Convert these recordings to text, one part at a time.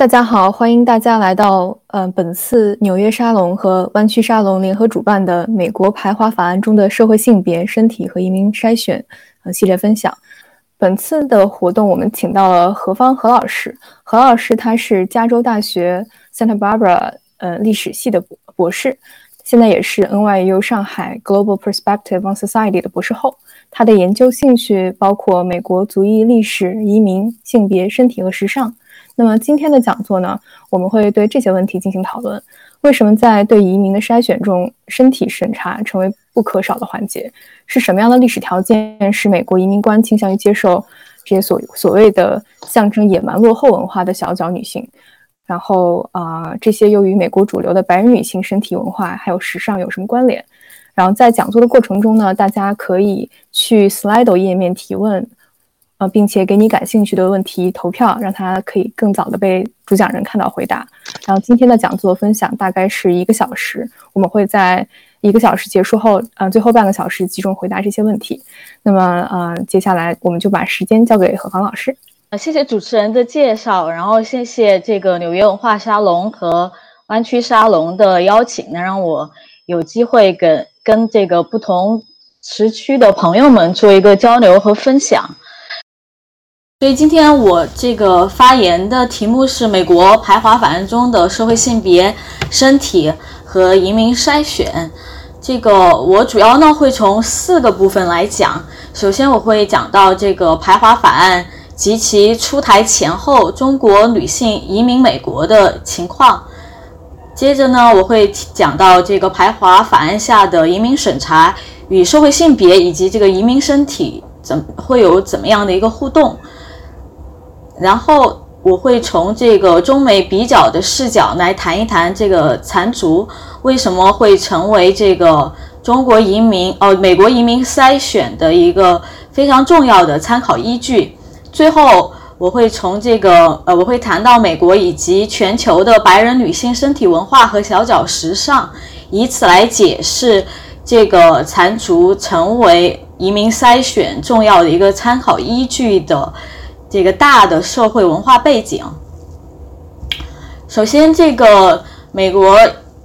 大家好，欢迎大家来到呃本次纽约沙龙和湾区沙龙联合主办的美国排华法案中的社会性别、身体和移民筛选呃系列分享。本次的活动我们请到了何芳何老师，何老师他是加州大学 Santa Barbara 呃历史系的博博士，现在也是 NYU 上海 Global Perspective on Society 的博士后。他的研究兴趣包括美国族裔历史、移民、性别、身体和时尚。那么今天的讲座呢，我们会对这些问题进行讨论：为什么在对移民的筛选中，身体审查成为不可少的环节？是什么样的历史条件使美国移民官倾向于接受这些所所谓的象征野蛮落后文化的小脚女性？然后啊，这些又与美国主流的白人女性身体文化还有时尚有什么关联？然后在讲座的过程中呢，大家可以去 Slido 页面提问。呃，并且给你感兴趣的问题投票，让他可以更早的被主讲人看到回答。然后今天的讲座分享大概是一个小时，我们会在一个小时结束后，呃，最后半个小时集中回答这些问题。那么，呃，接下来我们就把时间交给何芳老师。呃，谢谢主持人的介绍，然后谢谢这个纽约文化沙龙和湾区沙龙的邀请，能让我有机会跟跟这个不同时区的朋友们做一个交流和分享。所以今天我这个发言的题目是美国排华法案中的社会性别、身体和移民筛选。这个我主要呢会从四个部分来讲。首先我会讲到这个排华法案及其出台前后中国女性移民美国的情况。接着呢我会讲到这个排华法案下的移民审查与社会性别以及这个移民身体怎会有怎么样的一个互动。然后我会从这个中美比较的视角来谈一谈这个残族为什么会成为这个中国移民哦美国移民筛选的一个非常重要的参考依据。最后我会从这个呃我会谈到美国以及全球的白人女性身体文化和小脚时尚，以此来解释这个残族成为移民筛选重要的一个参考依据的。这个大的社会文化背景。首先，这个美国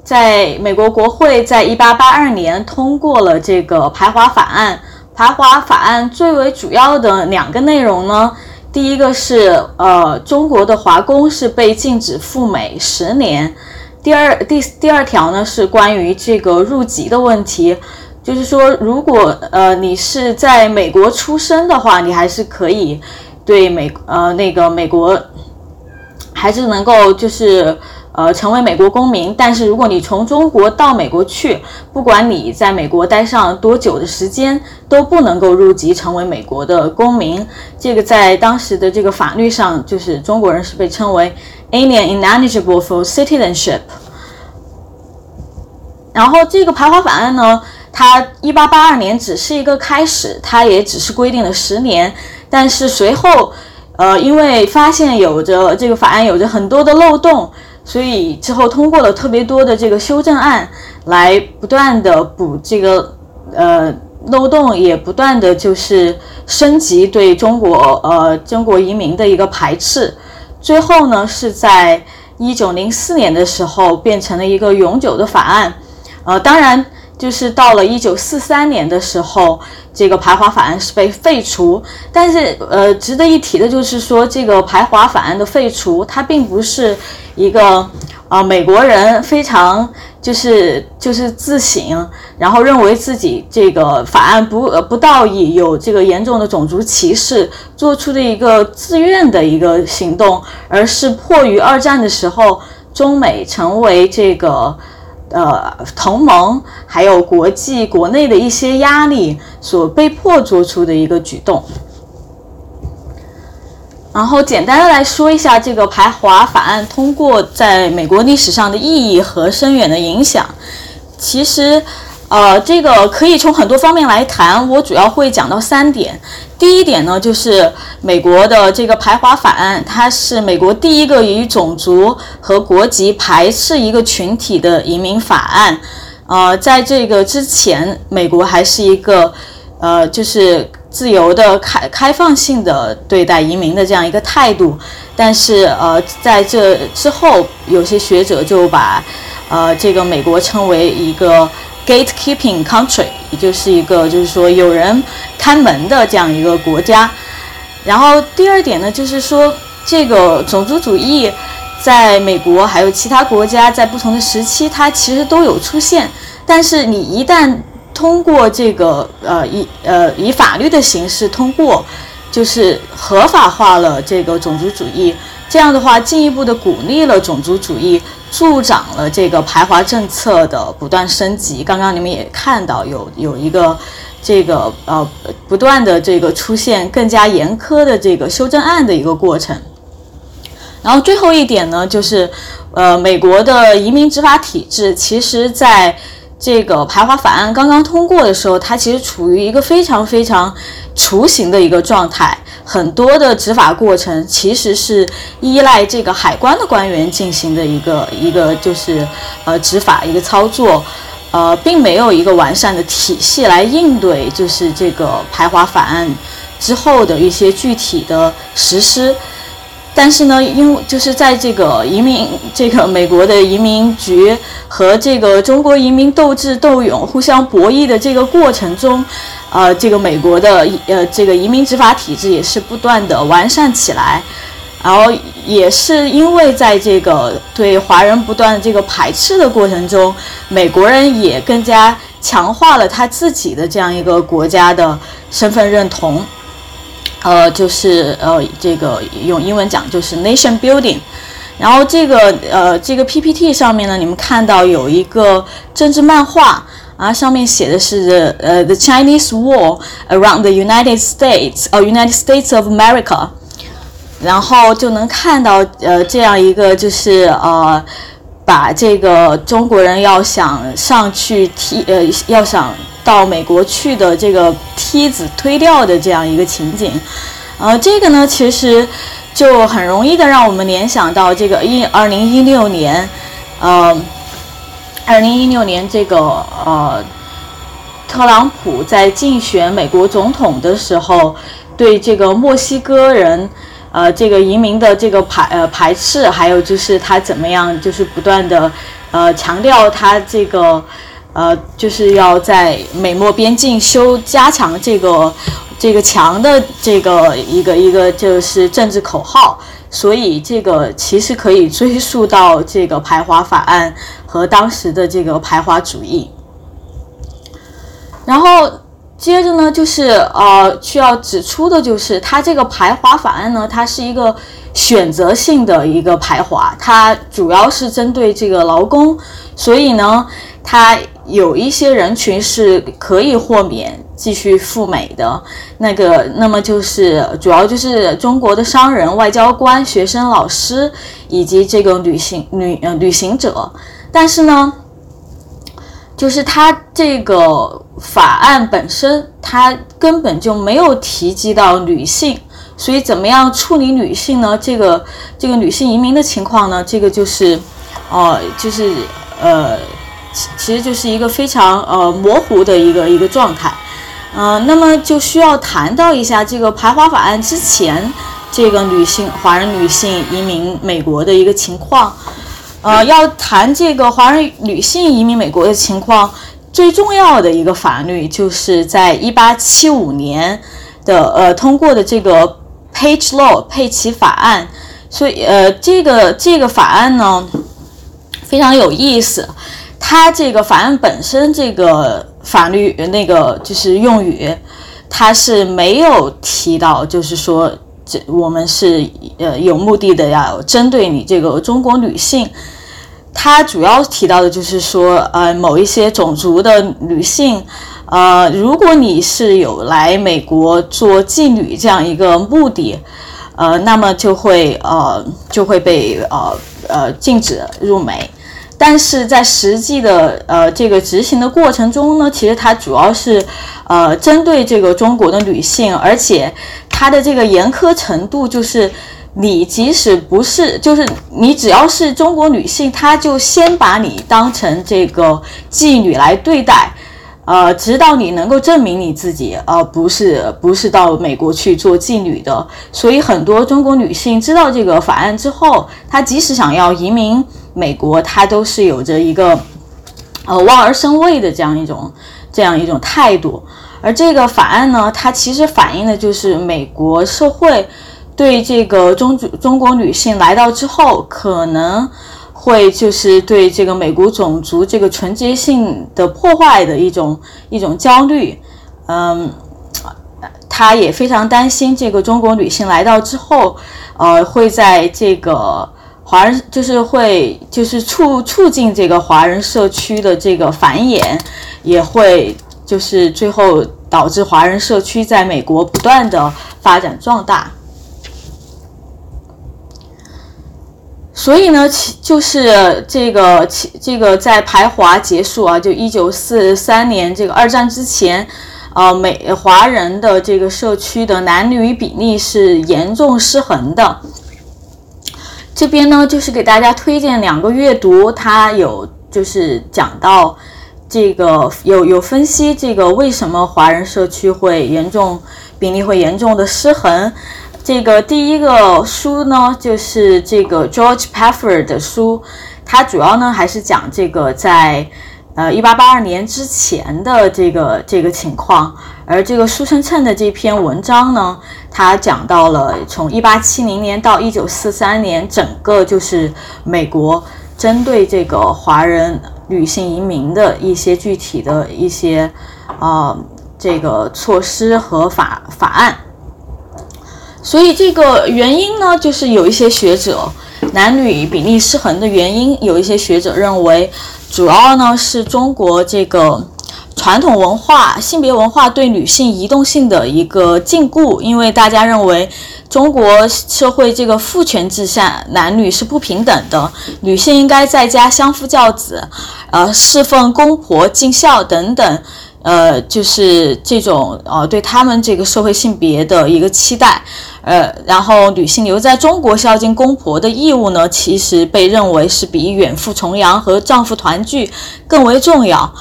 在美国国会在一八八二年通过了这个排华法案。排华法案最为主要的两个内容呢，第一个是呃，中国的华工是被禁止赴美十年。第二第第二条呢是关于这个入籍的问题，就是说，如果呃你是在美国出生的话，你还是可以。对美呃那个美国还是能够就是呃成为美国公民，但是如果你从中国到美国去，不管你在美国待上多久的时间，都不能够入籍成为美国的公民。这个在当时的这个法律上，就是中国人是被称为 alien ineligible for citizenship。然后这个排华法案呢，它一八八二年只是一个开始，它也只是规定了十年。但是随后，呃，因为发现有着这个法案有着很多的漏洞，所以之后通过了特别多的这个修正案，来不断的补这个呃漏洞，也不断的就是升级对中国呃中国移民的一个排斥。最后呢，是在一九零四年的时候变成了一个永久的法案。呃，当然就是到了一九四三年的时候。这个排华法案是被废除，但是呃，值得一提的就是说，这个排华法案的废除，它并不是一个啊美国人非常就是就是自省，然后认为自己这个法案不呃不道义，有这个严重的种族歧视，做出的一个自愿的一个行动，而是迫于二战的时候，中美成为这个。呃，同盟还有国际国内的一些压力所被迫做出的一个举动。然后简单的来说一下这个排华法案通过在美国历史上的意义和深远的影响。其实。呃，这个可以从很多方面来谈，我主要会讲到三点。第一点呢，就是美国的这个排华法案，它是美国第一个以种族和国籍排斥一个群体的移民法案。呃，在这个之前，美国还是一个呃，就是自由的、开开放性的对待移民的这样一个态度。但是呃，在这之后，有些学者就把呃这个美国称为一个 gatekeeping country，也就是一个就是说有人看门的这样一个国家。然后第二点呢，就是说这个种族主义在美国还有其他国家在不同的时期，它其实都有出现。但是你一旦通过这个呃以呃以法律的形式通过，就是合法化了这个种族主义，这样的话进一步的鼓励了种族主义，助长了这个排华政策的不断升级。刚刚你们也看到有有一个这个呃不断的这个出现更加严苛的这个修正案的一个过程。然后最后一点呢，就是呃美国的移民执法体制，其实在。这个排华法案刚刚通过的时候，它其实处于一个非常非常雏形的一个状态，很多的执法过程其实是依赖这个海关的官员进行的一个一个就是呃执法一个操作，呃，并没有一个完善的体系来应对就是这个排华法案之后的一些具体的实施。但是呢，因为就是在这个移民，这个美国的移民局和这个中国移民斗智斗勇、互相博弈的这个过程中，呃，这个美国的呃这个移民执法体制也是不断的完善起来，然后也是因为在这个对华人不断这个排斥的过程中，美国人也更加强化了他自己的这样一个国家的身份认同。呃，就是呃，这个用英文讲就是 nation building，然后这个呃，这个 PPT 上面呢，你们看到有一个政治漫画啊，上面写的是呃，the Chinese war around the United States，呃，United States of America，然后就能看到呃，这样一个就是呃。把这个中国人要想上去梯呃要想到美国去的这个梯子推掉的这样一个情景，呃，这个呢其实就很容易的让我们联想到这个一二零一六年，呃，二零一六年这个呃，特朗普在竞选美国总统的时候，对这个墨西哥人。呃，这个移民的这个排呃排斥，还有就是他怎么样，就是不断的呃强调他这个呃就是要在美墨边境修加强这个这个墙的这个一个一个就是政治口号，所以这个其实可以追溯到这个排华法案和当时的这个排华主义，然后。接着呢，就是呃，需要指出的就是，它这个排华法案呢，它是一个选择性的一个排华，它主要是针对这个劳工，所以呢，它有一些人群是可以豁免继续赴美的，那个，那么就是主要就是中国的商人、外交官、学生、老师以及这个旅行旅呃旅行者，但是呢。就是它这个法案本身，它根本就没有提及到女性，所以怎么样处理女性呢？这个这个女性移民的情况呢？这个就是，哦，就是呃，其其实就是一个非常呃模糊的一个一个状态，嗯，那么就需要谈到一下这个排华法案之前，这个女性华人女性移民美国的一个情况。呃，要谈这个华人女性移民美国的情况，最重要的一个法律就是在一八七五年的呃通过的这个 Page Law 佩奇法案。所以呃，这个这个法案呢非常有意思，它这个法案本身这个法律那个就是用语，它是没有提到，就是说这我们是呃有目的的要针对你这个中国女性。他主要提到的就是说，呃，某一些种族的女性，呃，如果你是有来美国做妓女这样一个目的，呃，那么就会呃就会被呃呃禁止入美。但是在实际的呃这个执行的过程中呢，其实它主要是呃针对这个中国的女性，而且它的这个严苛程度就是。你即使不是，就是你只要是中国女性，她就先把你当成这个妓女来对待，呃，直到你能够证明你自己，呃，不是不是到美国去做妓女的。所以很多中国女性知道这个法案之后，她即使想要移民美国，她都是有着一个呃望而生畏的这样一种这样一种态度。而这个法案呢，它其实反映的就是美国社会对这个中中国女性来到之后可能。会就是对这个美国种族这个纯洁性的破坏的一种一种焦虑，嗯，他也非常担心这个中国女性来到之后，呃，会在这个华人就是会就是促促进这个华人社区的这个繁衍，也会就是最后导致华人社区在美国不断的发展壮大。所以呢，其就是这个，其这个在排华结束啊，就一九四三年这个二战之前，呃，美华人的这个社区的男女比例是严重失衡的。这边呢，就是给大家推荐两个阅读，它有就是讲到这个有有分析这个为什么华人社区会严重比例会严重的失衡。这个第一个书呢，就是这个 George Pafford 的书，它主要呢还是讲这个在呃一八八二年之前的这个这个情况，而这个书生称的这篇文章呢，它讲到了从一八七零年到一九四三年，整个就是美国针对这个华人女性移民的一些具体的一些啊这个措施和法法案。所以这个原因呢，就是有一些学者男女比例失衡的原因，有一些学者认为，主要呢是中国这个传统文化、性别文化对女性移动性的一个禁锢，因为大家认为中国社会这个父权制下，男女是不平等的，女性应该在家相夫教子，呃，侍奉公婆、尽孝等等。呃，就是这种呃，对他们这个社会性别的一个期待，呃，然后女性留在中国孝敬公婆的义务呢，其实被认为是比远赴重洋和丈夫团聚更为重要，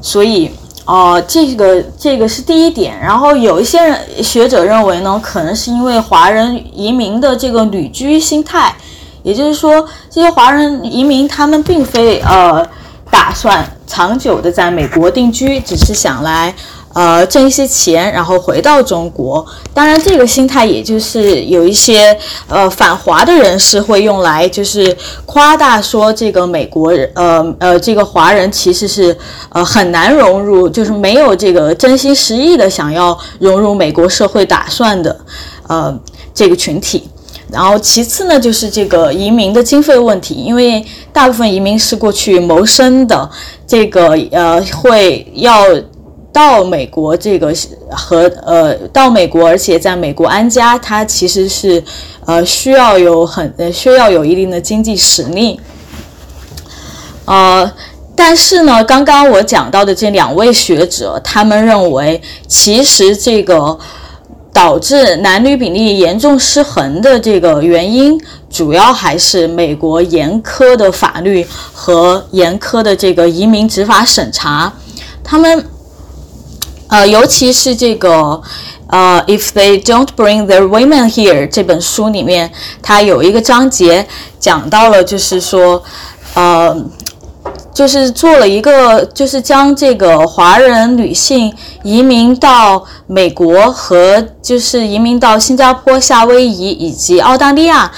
所以，哦，这个这个是第一点。然后有一些人学者认为呢，可能是因为华人移民的这个旅居心态，也就是说，这些华人移民他们并非呃。打算长久的在美国定居，只是想来，呃，挣一些钱，然后回到中国。当然，这个心态也就是有一些呃反华的人士会用来，就是夸大说这个美国人，呃呃，这个华人其实是呃很难融入，就是没有这个真心实意的想要融入美国社会打算的，呃，这个群体。然后其次呢，就是这个移民的经费问题，因为大部分移民是过去谋生的，这个呃会要到美国，这个和呃到美国，而且在美国安家，它其实是呃需要有很呃需要有一定的经济实力。呃，但是呢，刚刚我讲到的这两位学者，他们认为其实这个。导致男女比例严重失衡的这个原因，主要还是美国严苛的法律和严苛的这个移民执法审查。他们，呃，尤其是这个，呃，If they don't bring their women here 这本书里面，它有一个章节讲到了，就是说，呃。就是做了一个，就是将这个华人女性移民到美国和就是移民到新加坡、夏威夷以及澳大利亚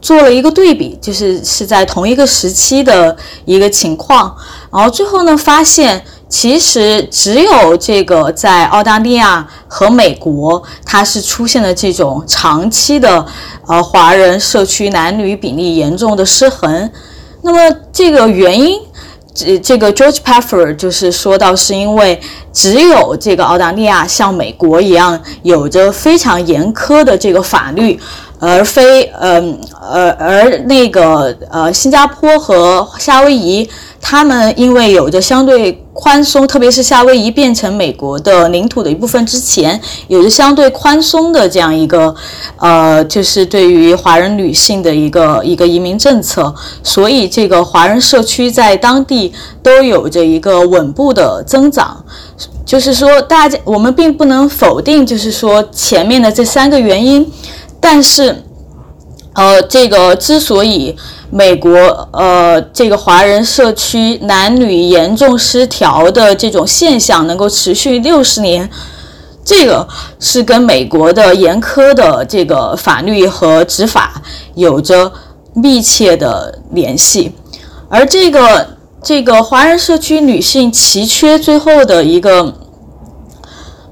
做了一个对比，就是是在同一个时期的一个情况。然后最后呢，发现其实只有这个在澳大利亚和美国，它是出现了这种长期的呃华人社区男女比例严重的失衡。那么这个原因。这这个 George p a f f e r 就是说到，是因为只有这个澳大利亚像美国一样有着非常严苛的这个法律，而非嗯呃而那个呃新加坡和夏威夷，他们因为有着相对宽松，特别是夏威夷变成美国的领土的一部分之前，有着相对宽松的这样一个，呃，就是对于华人女性的一个一个移民政策，所以这个华人社区在当地都有着一个稳步的增长。就是说，大家我们并不能否定，就是说前面的这三个原因，但是，呃，这个之所以。美国呃，这个华人社区男女严重失调的这种现象能够持续六十年，这个是跟美国的严苛的这个法律和执法有着密切的联系。而这个这个华人社区女性奇缺最后的一个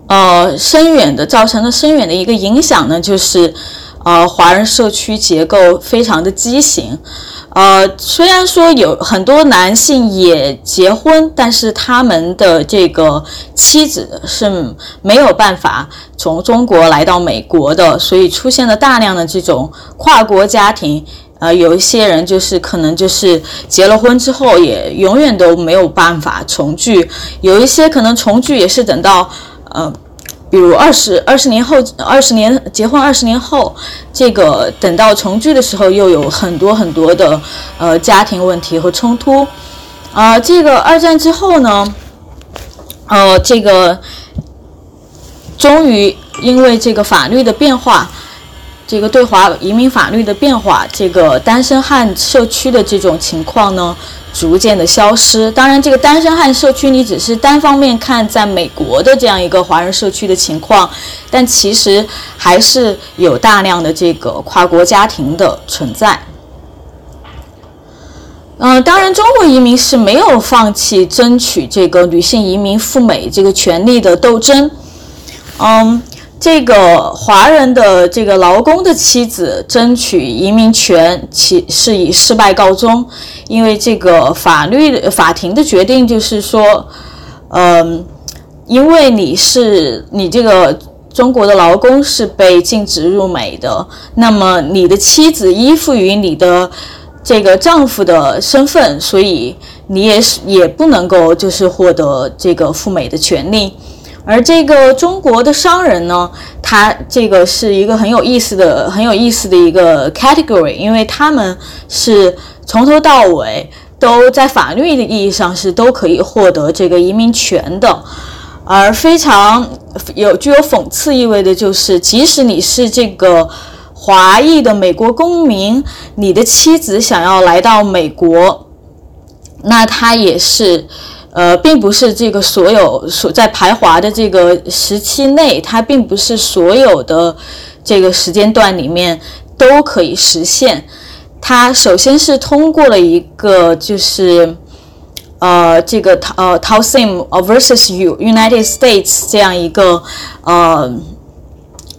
呃深远的造成了深远的一个影响呢，就是。呃，华人社区结构非常的畸形。呃，虽然说有很多男性也结婚，但是他们的这个妻子是没有办法从中国来到美国的，所以出现了大量的这种跨国家庭。呃，有一些人就是可能就是结了婚之后也永远都没有办法重聚，有一些可能重聚也是等到呃。比如二十二十年后，二十年结婚二十年后，这个等到重聚的时候，又有很多很多的呃家庭问题和冲突。啊，这个二战之后呢，呃，这个终于因为这个法律的变化，这个对华移民法律的变化，这个单身汉社区的这种情况呢。逐渐的消失。当然，这个单身汉社区你只是单方面看在美国的这样一个华人社区的情况，但其实还是有大量的这个跨国家庭的存在。嗯，当然，中国移民是没有放弃争取这个女性移民赴美这个权利的斗争。嗯。这个华人的这个劳工的妻子争取移民权，其是以失败告终，因为这个法律法庭的决定就是说，嗯，因为你是你这个中国的劳工是被禁止入美的，那么你的妻子依附于你的这个丈夫的身份，所以你也是也不能够就是获得这个赴美的权利。而这个中国的商人呢，他这个是一个很有意思的、很有意思的一个 category，因为他们是从头到尾都在法律的意义上是都可以获得这个移民权的。而非常有具有讽刺意味的就是，即使你是这个华裔的美国公民，你的妻子想要来到美国，那他也是。呃，并不是这个所有所在排华的这个时期内，它并不是所有的这个时间段里面都可以实现。它首先是通过了一个就是呃这个呃 t a l s i m versus U United States 这样一个呃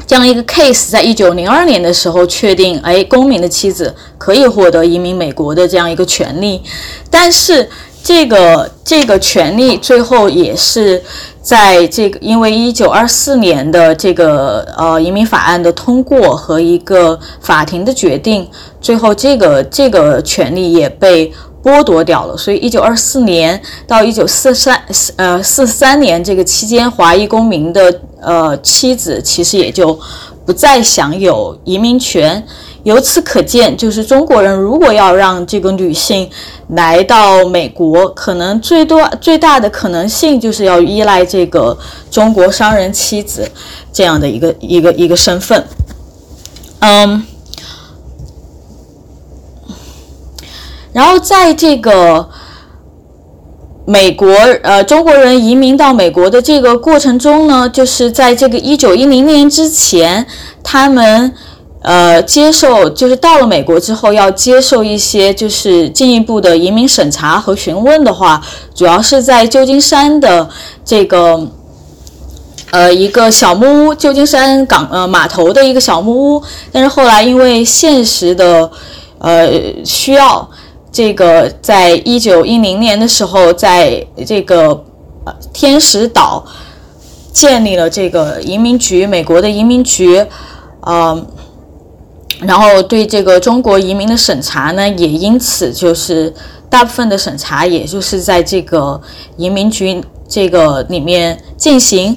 这样一个 case，在一九零二年的时候确定，哎，公民的妻子可以获得移民美国的这样一个权利，但是。这个这个权利最后也是在这个因为一九二四年的这个呃移民法案的通过和一个法庭的决定，最后这个这个权利也被剥夺掉了。所以一九二四年到一九四三呃四三年这个期间，华裔公民的呃妻子其实也就不再享有移民权。由此可见，就是中国人如果要让这个女性来到美国，可能最多最大的可能性就是要依赖这个中国商人妻子这样的一个一个一个身份。嗯，然后在这个美国呃中国人移民到美国的这个过程中呢，就是在这个一九一零年之前，他们。呃，接受就是到了美国之后要接受一些就是进一步的移民审查和询问的话，主要是在旧金山的这个呃一个小木屋，旧金山港呃码头的一个小木屋。但是后来因为现实的呃需要，这个在一九一零年的时候，在这个呃天使岛建立了这个移民局，美国的移民局，嗯。然后对这个中国移民的审查呢，也因此就是大部分的审查，也就是在这个移民局这个里面进行。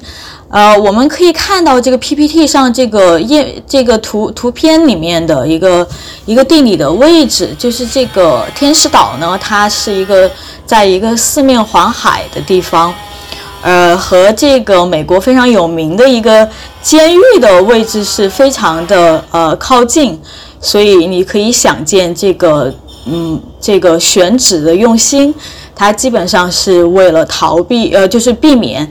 呃，我们可以看到这个 PPT 上这个页这个图图片里面的一个一个地理的位置，就是这个天使岛呢，它是一个在一个四面环海的地方，呃，和这个美国非常有名的一个监狱的位置是非常的呃靠近，所以你可以想见这个嗯这个选址的用心，它基本上是为了逃避呃就是避免。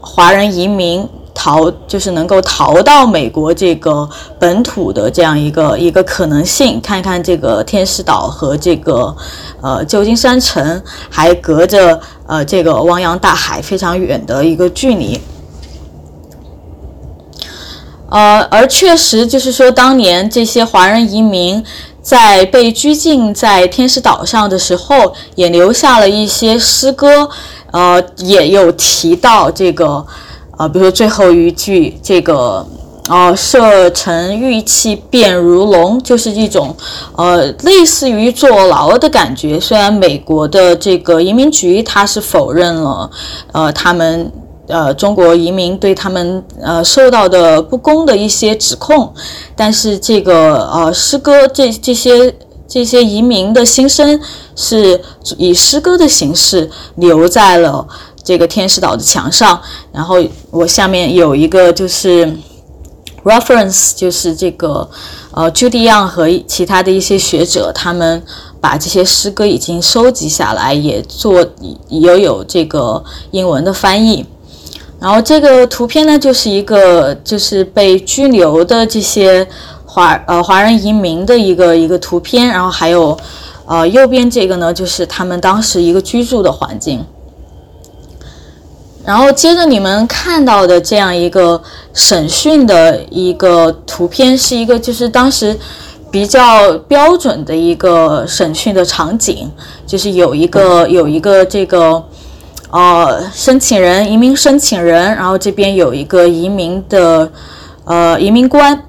华人移民逃就是能够逃到美国这个本土的这样一个一个可能性。看看这个天使岛和这个呃旧金山城还隔着呃这个汪洋大海非常远的一个距离。呃，而确实就是说，当年这些华人移民在被拘禁在天使岛上的时候，也留下了一些诗歌。呃，也有提到这个，呃，比如说最后一句，这个，呃，射程玉器便如龙，就是一种，呃，类似于坐牢的感觉。虽然美国的这个移民局他是否认了，呃，他们，呃，中国移民对他们，呃，受到的不公的一些指控，但是这个，呃，诗歌这这些。这些移民的心声是以诗歌的形式留在了这个天使岛的墙上。然后我下面有一个就是 reference，就是这个呃，Judy Young 和其他的一些学者，他们把这些诗歌已经收集下来，也做也有这个英文的翻译。然后这个图片呢，就是一个就是被拘留的这些。华呃华人移民的一个一个图片，然后还有，呃右边这个呢，就是他们当时一个居住的环境。然后接着你们看到的这样一个审讯的一个图片，是一个就是当时比较标准的一个审讯的场景，就是有一个有一个这个呃申请人移民申请人，然后这边有一个移民的呃移民官。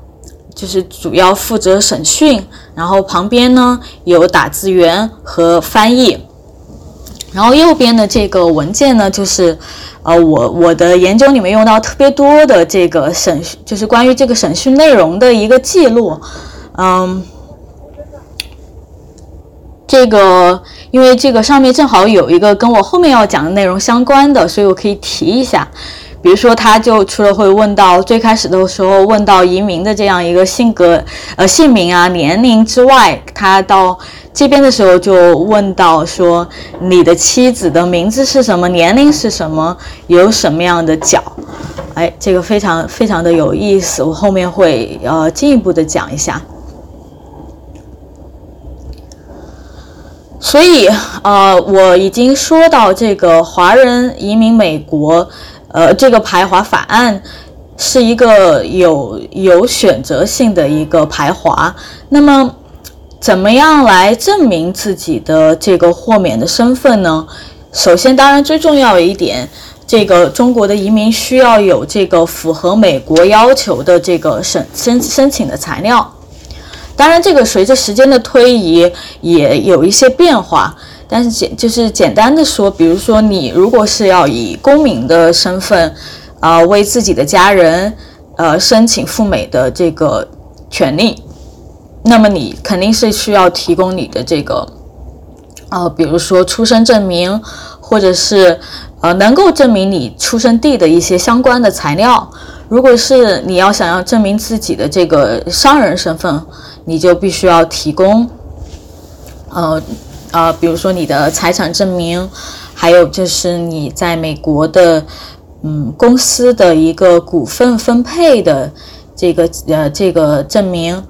就是主要负责审讯，然后旁边呢有打字员和翻译，然后右边的这个文件呢，就是呃我我的研究里面用到特别多的这个审讯，就是关于这个审讯内容的一个记录，嗯，这个因为这个上面正好有一个跟我后面要讲的内容相关的，所以我可以提一下。比如说，他就除了会问到最开始的时候问到移民的这样一个性格、呃姓名啊、年龄之外，他到这边的时候就问到说你的妻子的名字是什么、年龄是什么、有什么样的脚，哎，这个非常非常的有意思，我后面会呃进一步的讲一下。所以呃，我已经说到这个华人移民美国。呃，这个排华法案是一个有有选择性的一个排华。那么，怎么样来证明自己的这个豁免的身份呢？首先，当然最重要的一点，这个中国的移民需要有这个符合美国要求的这个申申申请的材料。当然，这个随着时间的推移也有一些变化。但是简就是简单的说，比如说你如果是要以公民的身份，啊，为自己的家人，呃，申请赴美的这个权利，那么你肯定是需要提供你的这个，呃，比如说出生证明，或者是呃能够证明你出生地的一些相关的材料。如果是你要想要证明自己的这个商人身份，你就必须要提供，呃。呃，比如说你的财产证明，还有就是你在美国的，嗯，公司的一个股份分配的这个呃这个证明，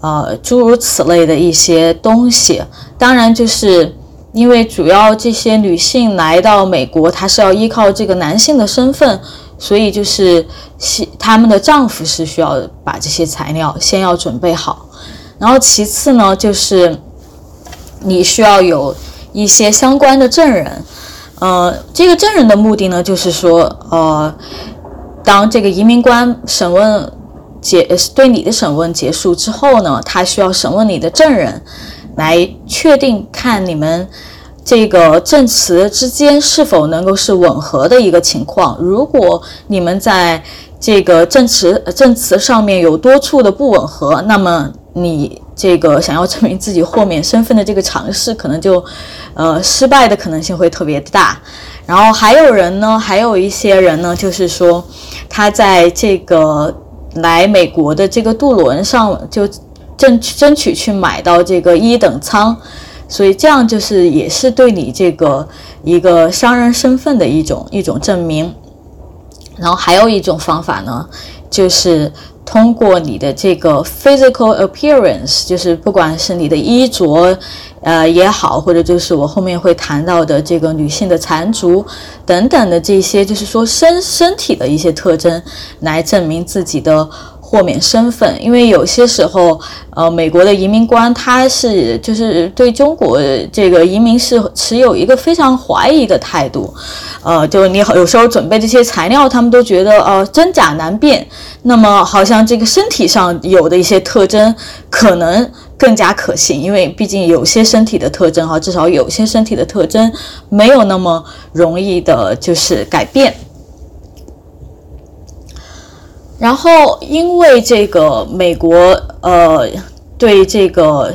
呃，诸如此类的一些东西。当然，就是因为主要这些女性来到美国，她是要依靠这个男性的身份，所以就是是他们的丈夫是需要把这些材料先要准备好，然后其次呢，就是。你需要有一些相关的证人，呃，这个证人的目的呢，就是说，呃，当这个移民官审问结对你的审问结束之后呢，他需要审问你的证人，来确定看你们这个证词之间是否能够是吻合的一个情况。如果你们在这个证词证词上面有多处的不吻合，那么你这个想要证明自己豁免身份的这个尝试，可能就呃失败的可能性会特别大。然后还有人呢，还有一些人呢，就是说他在这个来美国的这个渡轮上就争争取去买到这个一等舱，所以这样就是也是对你这个一个商人身份的一种一种证明。然后还有一种方法呢，就是通过你的这个 physical appearance，就是不管是你的衣着，呃也好，或者就是我后面会谈到的这个女性的缠足等等的这些，就是说身身体的一些特征，来证明自己的。豁免身份，因为有些时候，呃，美国的移民官他是就是对中国这个移民是持有一个非常怀疑的态度，呃，就你有时候准备这些材料，他们都觉得呃真假难辨，那么好像这个身体上有的一些特征可能更加可信，因为毕竟有些身体的特征哈，至少有些身体的特征没有那么容易的就是改变。然后，因为这个美国呃对这个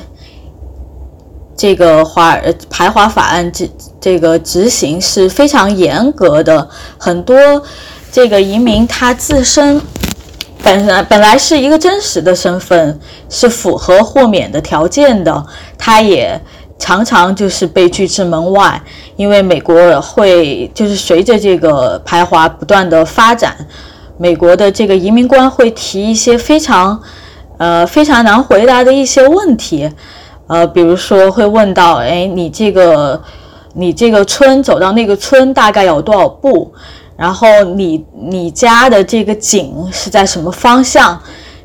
这个华排华法案这这个执行是非常严格的，很多这个移民他自身本来本来是一个真实的身份，是符合豁免的条件的，他也常常就是被拒之门外，因为美国会就是随着这个排华不断的发展。美国的这个移民官会提一些非常，呃，非常难回答的一些问题，呃，比如说会问到，哎，你这个，你这个村走到那个村大概有多少步？然后你你家的这个井是在什么方向？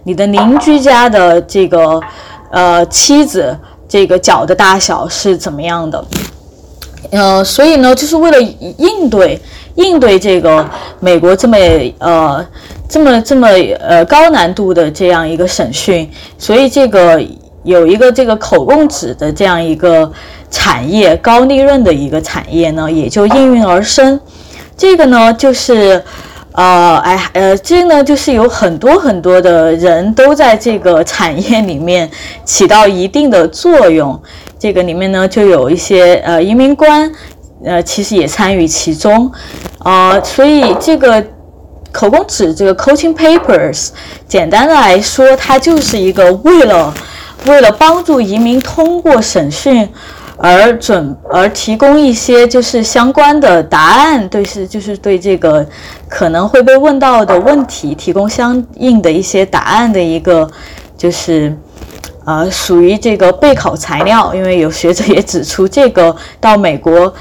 你的邻居家的这个，呃，妻子这个脚的大小是怎么样的？呃，所以呢，就是为了应对。应对这个美国这么呃这么这么呃高难度的这样一个审讯，所以这个有一个这个口供纸的这样一个产业，高利润的一个产业呢，也就应运而生。这个呢，就是呃哎呃，这个呢，就是有很多很多的人都在这个产业里面起到一定的作用。这个里面呢，就有一些呃移民官。呃，其实也参与其中，呃，所以这个口供纸，这个 coaching papers，简单的来说，它就是一个为了为了帮助移民通过审讯而准而提供一些就是相关的答案，对是就是对这个可能会被问到的问题提供相应的一些答案的一个就是呃属于这个备考材料，因为有学者也指出，这个到美国。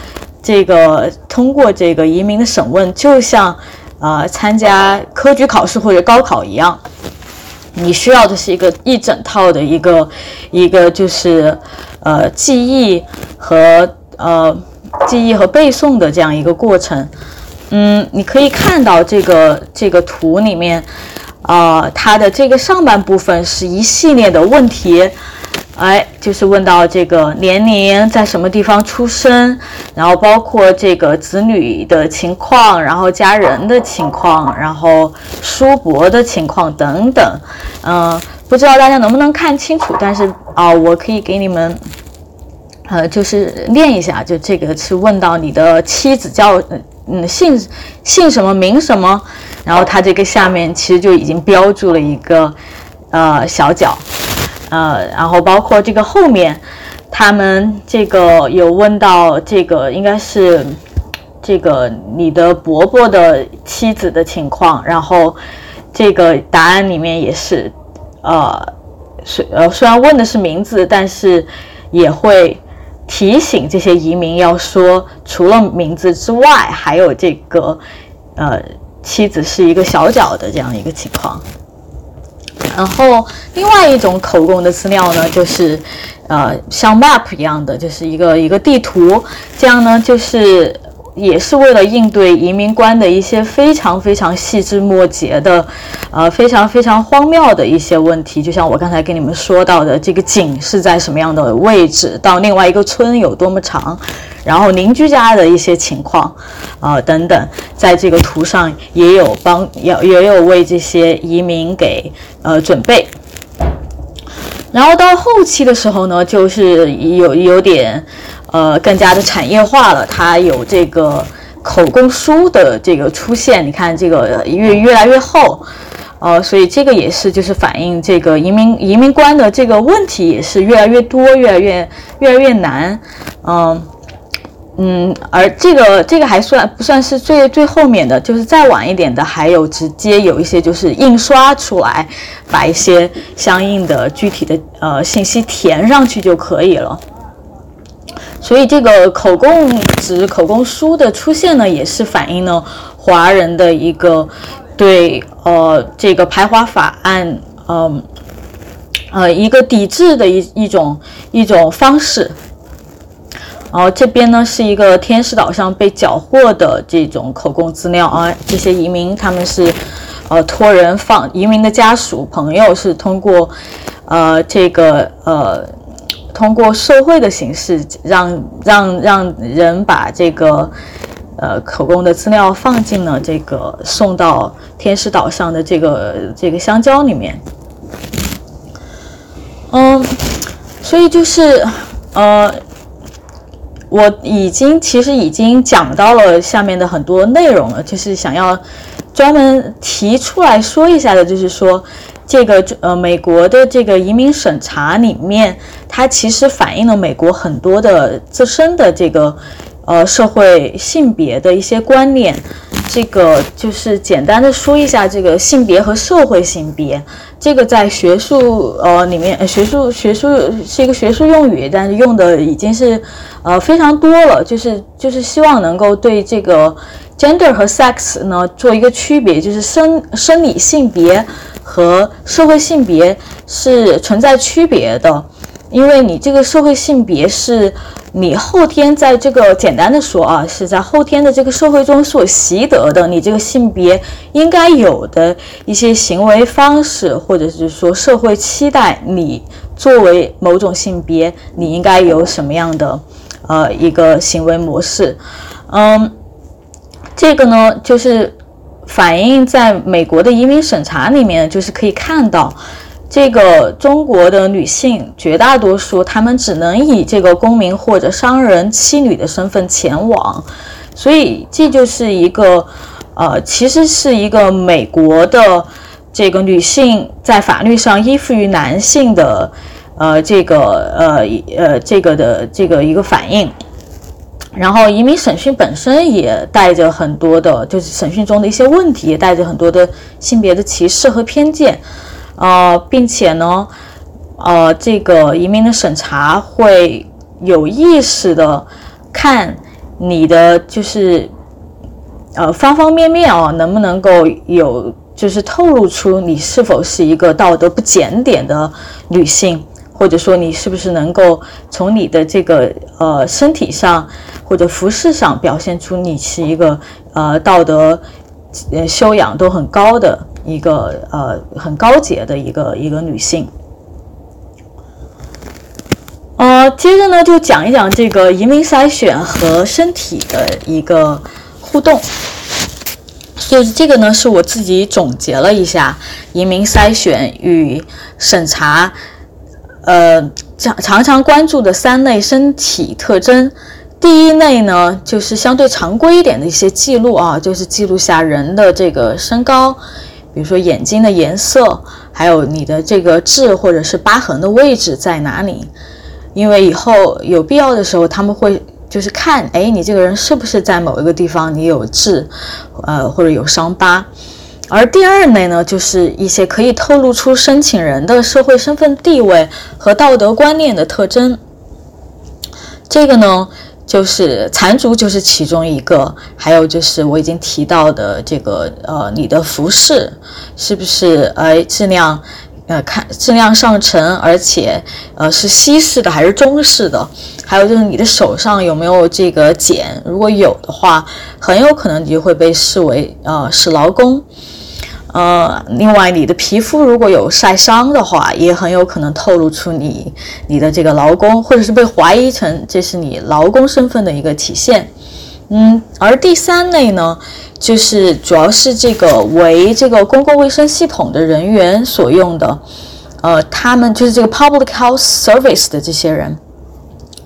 这个通过这个移民的审问，就像，呃，参加科举考试或者高考一样，你需要的是一个一整套的一个一个就是，呃，记忆和呃记忆和背诵的这样一个过程。嗯，你可以看到这个这个图里面，啊，它的这个上半部分是一系列的问题。哎，就是问到这个年龄，在什么地方出生，然后包括这个子女的情况，然后家人的情况，然后叔伯的情况等等。嗯，不知道大家能不能看清楚，但是啊，我可以给你们，呃，就是念一下。就这个是问到你的妻子叫嗯姓姓什么名什么，然后他这个下面其实就已经标注了一个呃小角。呃，然后包括这个后面，他们这个有问到这个应该是这个你的伯伯的妻子的情况，然后这个答案里面也是，呃，虽呃虽然问的是名字，但是也会提醒这些移民要说，除了名字之外，还有这个呃妻子是一个小脚的这样一个情况。然后，另外一种口供的资料呢，就是，呃，像 map 一样的，就是一个一个地图。这样呢，就是也是为了应对移民官的一些非常非常细枝末节的，呃，非常非常荒谬的一些问题。就像我刚才跟你们说到的，这个井是在什么样的位置，到另外一个村有多么长，然后邻居家的一些情况，啊，等等，在这个图上也有帮，也也有为这些移民给呃准备。然后到后期的时候呢，就是有有点。呃，更加的产业化了，它有这个口供书的这个出现，你看这个越越来越厚，呃，所以这个也是就是反映这个移民移民官的这个问题也是越来越多，越来越越来越难，嗯嗯，而这个这个还算不算是最最后面的，就是再晚一点的，还有直接有一些就是印刷出来，把一些相应的具体的呃信息填上去就可以了。所以这个口供纸、口供书的出现呢，也是反映了华人的一个对呃这个排华法案，嗯呃一个抵制的一一种一种方式。然后这边呢是一个天使岛上被缴获的这种口供资料啊，这些移民他们是呃托人放，移民的家属朋友是通过呃这个呃。通过受贿的形式，让让让人把这个呃口供的资料放进了这个送到天使岛上的这个这个香蕉里面。嗯，所以就是呃，我已经其实已经讲到了下面的很多内容了，就是想要专门提出来说一下的，就是说。这个呃，美国的这个移民审查里面，它其实反映了美国很多的自身的这个呃社会性别的一些观念。这个就是简单的说一下这个性别和社会性别。这个在学术呃里面，学术学术是一个学术用语，但是用的已经是呃非常多了。就是就是希望能够对这个 gender 和 sex 呢做一个区别，就是生生理性别。和社会性别是存在区别的，因为你这个社会性别是你后天在这个简单的说啊，是在后天的这个社会中所习得的，你这个性别应该有的一些行为方式，或者是说社会期待你作为某种性别，你应该有什么样的呃一个行为模式，嗯，这个呢就是。反映在美国的移民审查里面，就是可以看到，这个中国的女性绝大多数，她们只能以这个公民或者商人妻女的身份前往，所以这就是一个，呃，其实是一个美国的这个女性在法律上依附于男性的，呃，这个呃呃这个的这个一个反应。然后，移民审讯本身也带着很多的，就是审讯中的一些问题，也带着很多的性别的歧视和偏见，呃，并且呢，呃，这个移民的审查会有意识的看你的，就是呃方方面面啊，能不能够有，就是透露出你是否是一个道德不检点的女性。或者说你是不是能够从你的这个呃身体上或者服饰上表现出你是一个呃道德呃修养都很高的一个呃很高洁的一个一个女性？呃，接着呢就讲一讲这个移民筛选和身体的一个互动。就是这个呢是我自己总结了一下移民筛选与审查。呃，常常常关注的三类身体特征，第一类呢，就是相对常规一点的一些记录啊，就是记录下人的这个身高，比如说眼睛的颜色，还有你的这个痣或者是疤痕的位置在哪里，因为以后有必要的时候，他们会就是看，哎，你这个人是不是在某一个地方你有痣，呃，或者有伤疤。而第二类呢，就是一些可以透露出申请人的社会身份地位和道德观念的特征。这个呢，就是残足就是其中一个，还有就是我已经提到的这个，呃，你的服饰是不是呃质量呃看质量上乘，而且呃是西式的还是中式的，还有就是你的手上有没有这个茧，如果有的话，很有可能你就会被视为呃是劳工。呃，另外，你的皮肤如果有晒伤的话，也很有可能透露出你你的这个劳工，或者是被怀疑成这是你劳工身份的一个体现。嗯，而第三类呢，就是主要是这个为这个公共卫生系统的人员所用的，呃，他们就是这个 public health service 的这些人，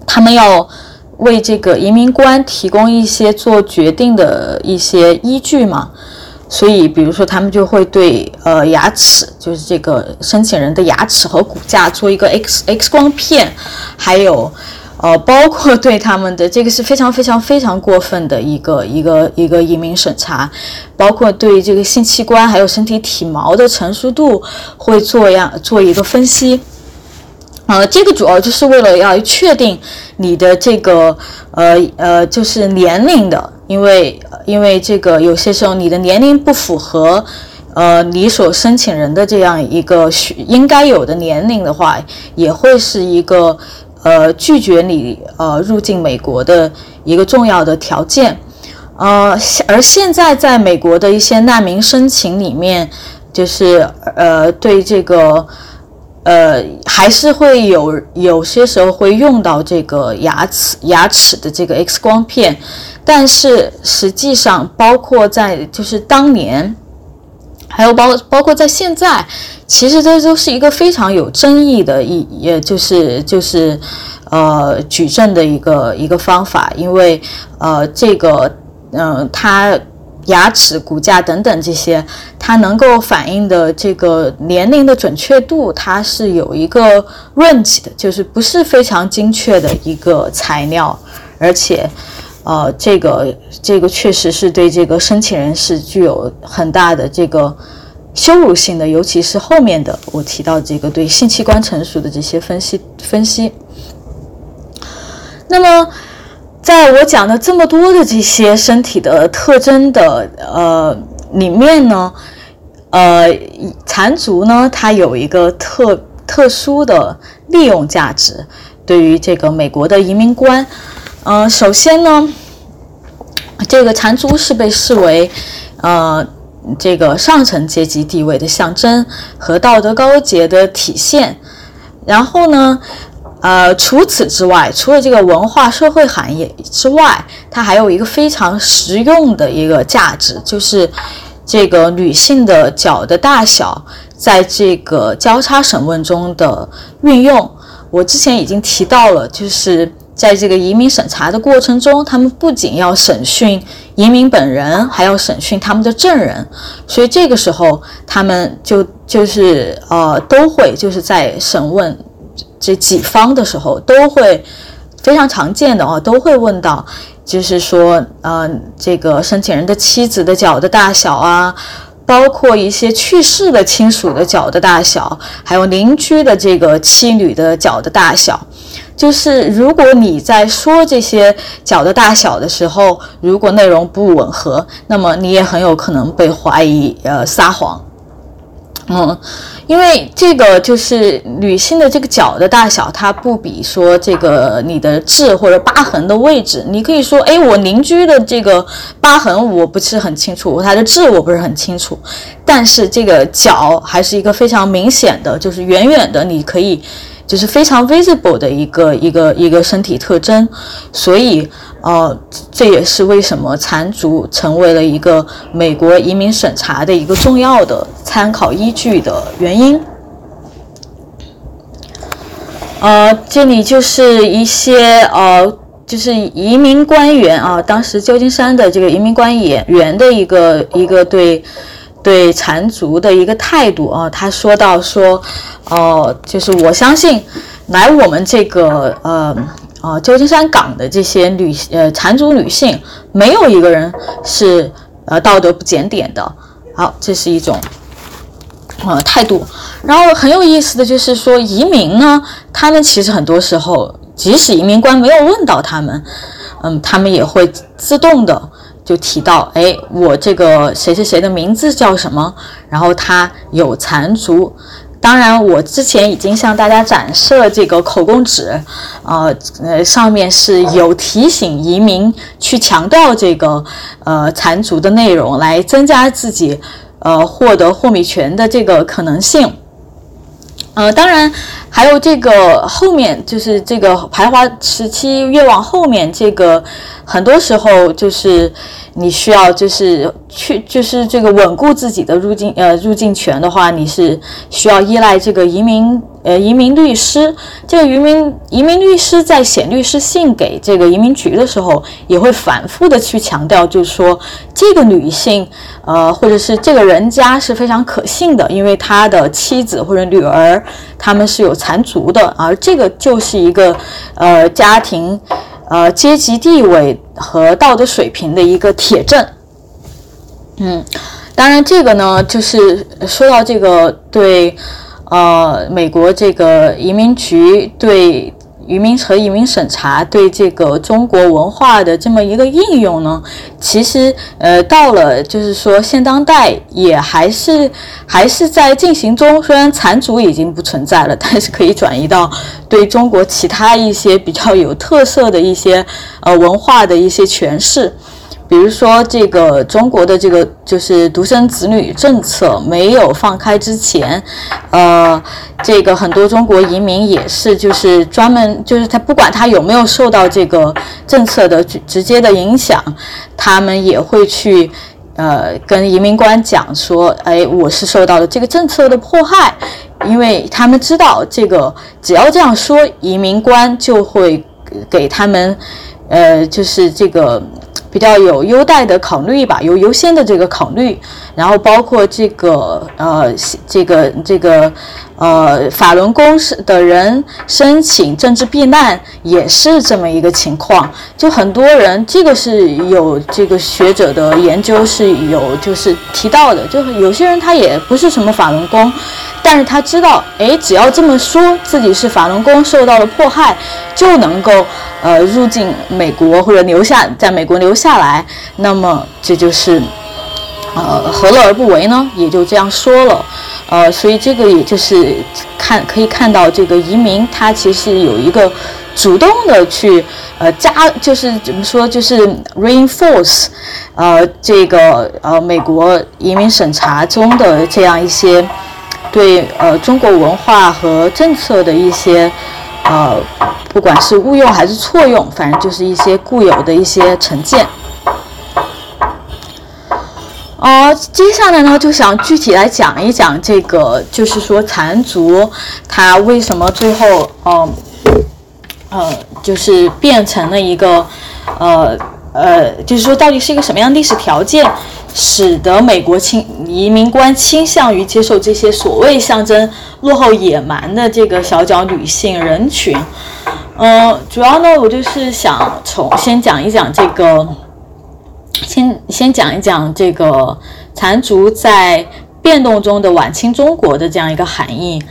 他们要为这个移民官提供一些做决定的一些依据嘛。所以，比如说，他们就会对呃牙齿，就是这个申请人的牙齿和骨架做一个 X X 光片，还有呃，包括对他们的这个是非常非常非常过分的一个一个一个移民审查，包括对这个性器官还有身体体毛的成熟度会做样做一个分析。呃，这个主要就是为了要确定你的这个呃呃就是年龄的。因为，因为这个有些时候你的年龄不符合，呃，你所申请人的这样一个应该有的年龄的话，也会是一个呃拒绝你呃入境美国的一个重要的条件。呃，而现在在美国的一些难民申请里面，就是呃对这个呃还是会有有些时候会用到这个牙齿牙齿的这个 X 光片。但是实际上，包括在就是当年，还有包包括在现在，其实这都是一个非常有争议的一，也就是就是呃举证的一个一个方法，因为呃这个嗯它牙齿骨架等等这些，它能够反映的这个年龄的准确度，它是有一个 range 的，就是不是非常精确的一个材料，而且。呃，这个这个确实是对这个申请人是具有很大的这个羞辱性的，尤其是后面的我提到这个对性器官成熟的这些分析分析。那么，在我讲的这么多的这些身体的特征的呃里面呢，呃，残足呢，它有一个特特殊的利用价值，对于这个美国的移民官。呃，首先呢，这个残足是被视为，呃，这个上层阶级地位的象征和道德高洁的体现。然后呢，呃，除此之外，除了这个文化社会含义之外，它还有一个非常实用的一个价值，就是这个女性的脚的大小在这个交叉审问中的运用。我之前已经提到了，就是。在这个移民审查的过程中，他们不仅要审讯移民本人，还要审讯他们的证人，所以这个时候他们就就是呃都会就是在审问这几方的时候都会非常常见的啊，都会问到，就是说呃这个申请人的妻子的脚的大小啊，包括一些去世的亲属的脚的大小，还有邻居的这个妻女的脚的大小。就是如果你在说这些脚的大小的时候，如果内容不吻合，那么你也很有可能被怀疑呃撒谎。嗯，因为这个就是女性的这个脚的大小，它不比说这个你的痣或者疤痕的位置。你可以说，哎，我邻居的这个疤痕我不是很清楚，他的痣我不是很清楚，但是这个脚还是一个非常明显的，就是远远的你可以。就是非常 visible 的一个一个一个身体特征，所以呃，这也是为什么残足成为了一个美国移民审查的一个重要的参考依据的原因。呃，这里就是一些呃，就是移民官员啊，当时旧金山的这个移民官员的一个一个对。对缠足的一个态度啊，他说到说，哦，就是我相信来我们这个呃呃旧金山港的这些女呃缠足女性，没有一个人是呃道德不检点的。好，这是一种呃态度。然后很有意思的就是说，移民呢，他们其实很多时候，即使移民官没有问到他们，嗯，他们也会自动的。就提到，哎，我这个谁谁谁的名字叫什么？然后他有残足，当然，我之前已经向大家展示了这个口供纸，呃呃，上面是有提醒移民去强调这个呃残足的内容，来增加自己呃获得豁免权的这个可能性。呃，当然还有这个后面，就是这个排华时期越往后面，这个很多时候就是你需要就是去就是这个稳固自己的入境呃入境权的话，你是需要依赖这个移民。呃，移民律师，这个移民移民律师在写律师信给这个移民局的时候，也会反复的去强调，就是说这个女性，呃，或者是这个人家是非常可信的，因为他的妻子或者女儿他们是有残足的，而这个就是一个呃家庭呃阶级地位和道德水平的一个铁证。嗯，当然这个呢，就是说到这个对。呃，美国这个移民局对移民和移民审查对这个中国文化的这么一个应用呢，其实呃到了就是说现当代也还是还是在进行中。虽然残族已经不存在了，但是可以转移到对中国其他一些比较有特色的一些呃文化的一些诠释。比如说，这个中国的这个就是独生子女政策没有放开之前，呃，这个很多中国移民也是就是专门就是他不管他有没有受到这个政策的直直接的影响，他们也会去呃跟移民官讲说，哎，我是受到了这个政策的迫害，因为他们知道这个只要这样说，移民官就会给他们呃就是这个。比较有优待的考虑吧，有优先的这个考虑，然后包括这个呃，这个这个呃，法轮功是的人申请政治避难也是这么一个情况，就很多人这个是有这个学者的研究是有就是提到的，就有些人他也不是什么法轮功。但是他知道，哎，只要这么说自己是法轮功受到了迫害，就能够呃入境美国或者留下在美国留下来，那么这就是呃何乐而不为呢？也就这样说了，呃，所以这个也就是看可以看到这个移民他其实有一个主动的去呃加，就是怎么说，就是 reinforce 呃这个呃美国移民审查中的这样一些。对呃中国文化和政策的一些呃，不管是误用还是错用，反正就是一些固有的一些成见。哦，接下来呢，就想具体来讲一讲这个，就是说残族他为什么最后嗯呃，就是变成了一个呃呃，就是说到底是一个什么样的历史条件？使得美国倾移民官倾向于接受这些所谓象征落后野蛮的这个小脚女性人群。嗯，主要呢，我就是想从先讲一讲这个，先先讲一讲这个残族在变动中的晚清中国的这样一个含义。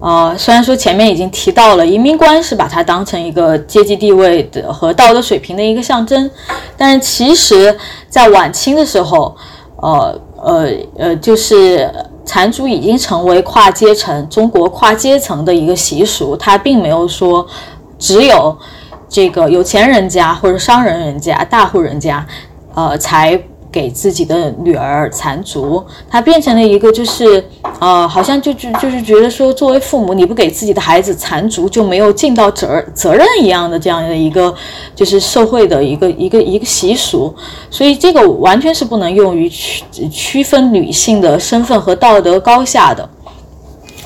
呃，虽然说前面已经提到了移民官是把它当成一个阶级地位的和道德水平的一个象征，但是其实，在晚清的时候，呃呃呃，就是残族已经成为跨阶层中国跨阶层的一个习俗，它并没有说只有这个有钱人家或者商人人家大户人家，呃才。给自己的女儿缠足，他变成了一个就是，呃，好像就就就是觉得说，作为父母，你不给自己的孩子缠足，就没有尽到责责任一样的这样的一个，就是社会的一个一个一个习俗。所以这个完全是不能用于区区分女性的身份和道德高下的。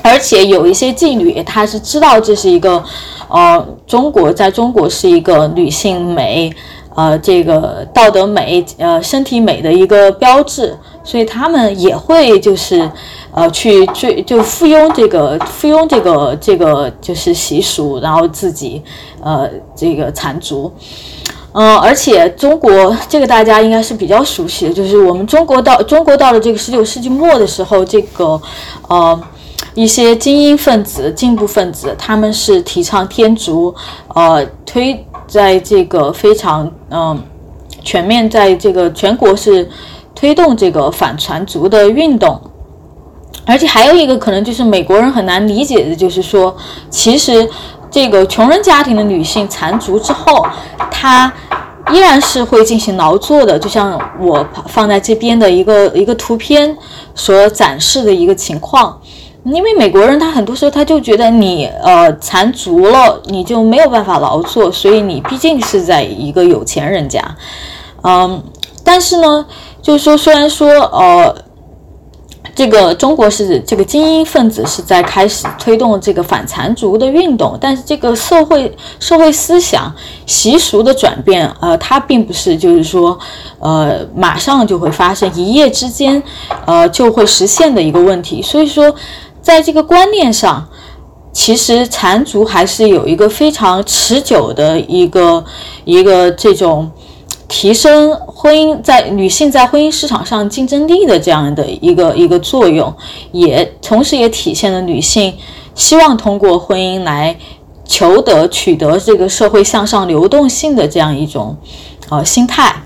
而且有一些妓女，她是知道这是一个，呃，中国在中国是一个女性美。呃，这个道德美，呃，身体美的一个标志，所以他们也会就是，呃，去追就附庸这个附庸这个这个就是习俗，然后自己呃这个残足，嗯，而且中国这个大家应该是比较熟悉的，就是我们中国到中国到了这个十九世纪末的时候，这个呃一些精英分子、进步分子，他们是提倡天足，呃推。在这个非常嗯全面，在这个全国是推动这个反传足的运动，而且还有一个可能就是美国人很难理解的，就是说，其实这个穷人家庭的女性残足之后，她依然是会进行劳作的，就像我放在这边的一个一个图片所展示的一个情况。因为美国人他很多时候他就觉得你呃残足了，你就没有办法劳作，所以你毕竟是在一个有钱人家，嗯，但是呢，就是说虽然说呃。这个中国是这个精英分子是在开始推动这个反残族的运动，但是这个社会社会思想习俗的转变，呃，它并不是就是说，呃，马上就会发生，一夜之间，呃，就会实现的一个问题。所以说，在这个观念上，其实缠足还是有一个非常持久的一个一个这种。提升婚姻在女性在婚姻市场上竞争力的这样的一个一个作用，也同时也体现了女性希望通过婚姻来求得取得这个社会向上流动性的这样一种呃心态。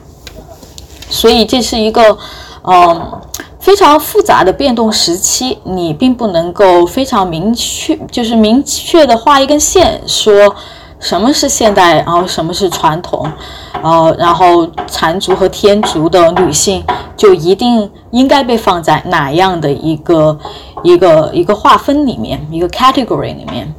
所以这是一个嗯非常复杂的变动时期，你并不能够非常明确就是明确的画一根线说。什么是现代，然后什么是传统，呃，然后残族和天族的女性就一定应该被放在哪样的一个一个一个划分里面，一个 category 里面。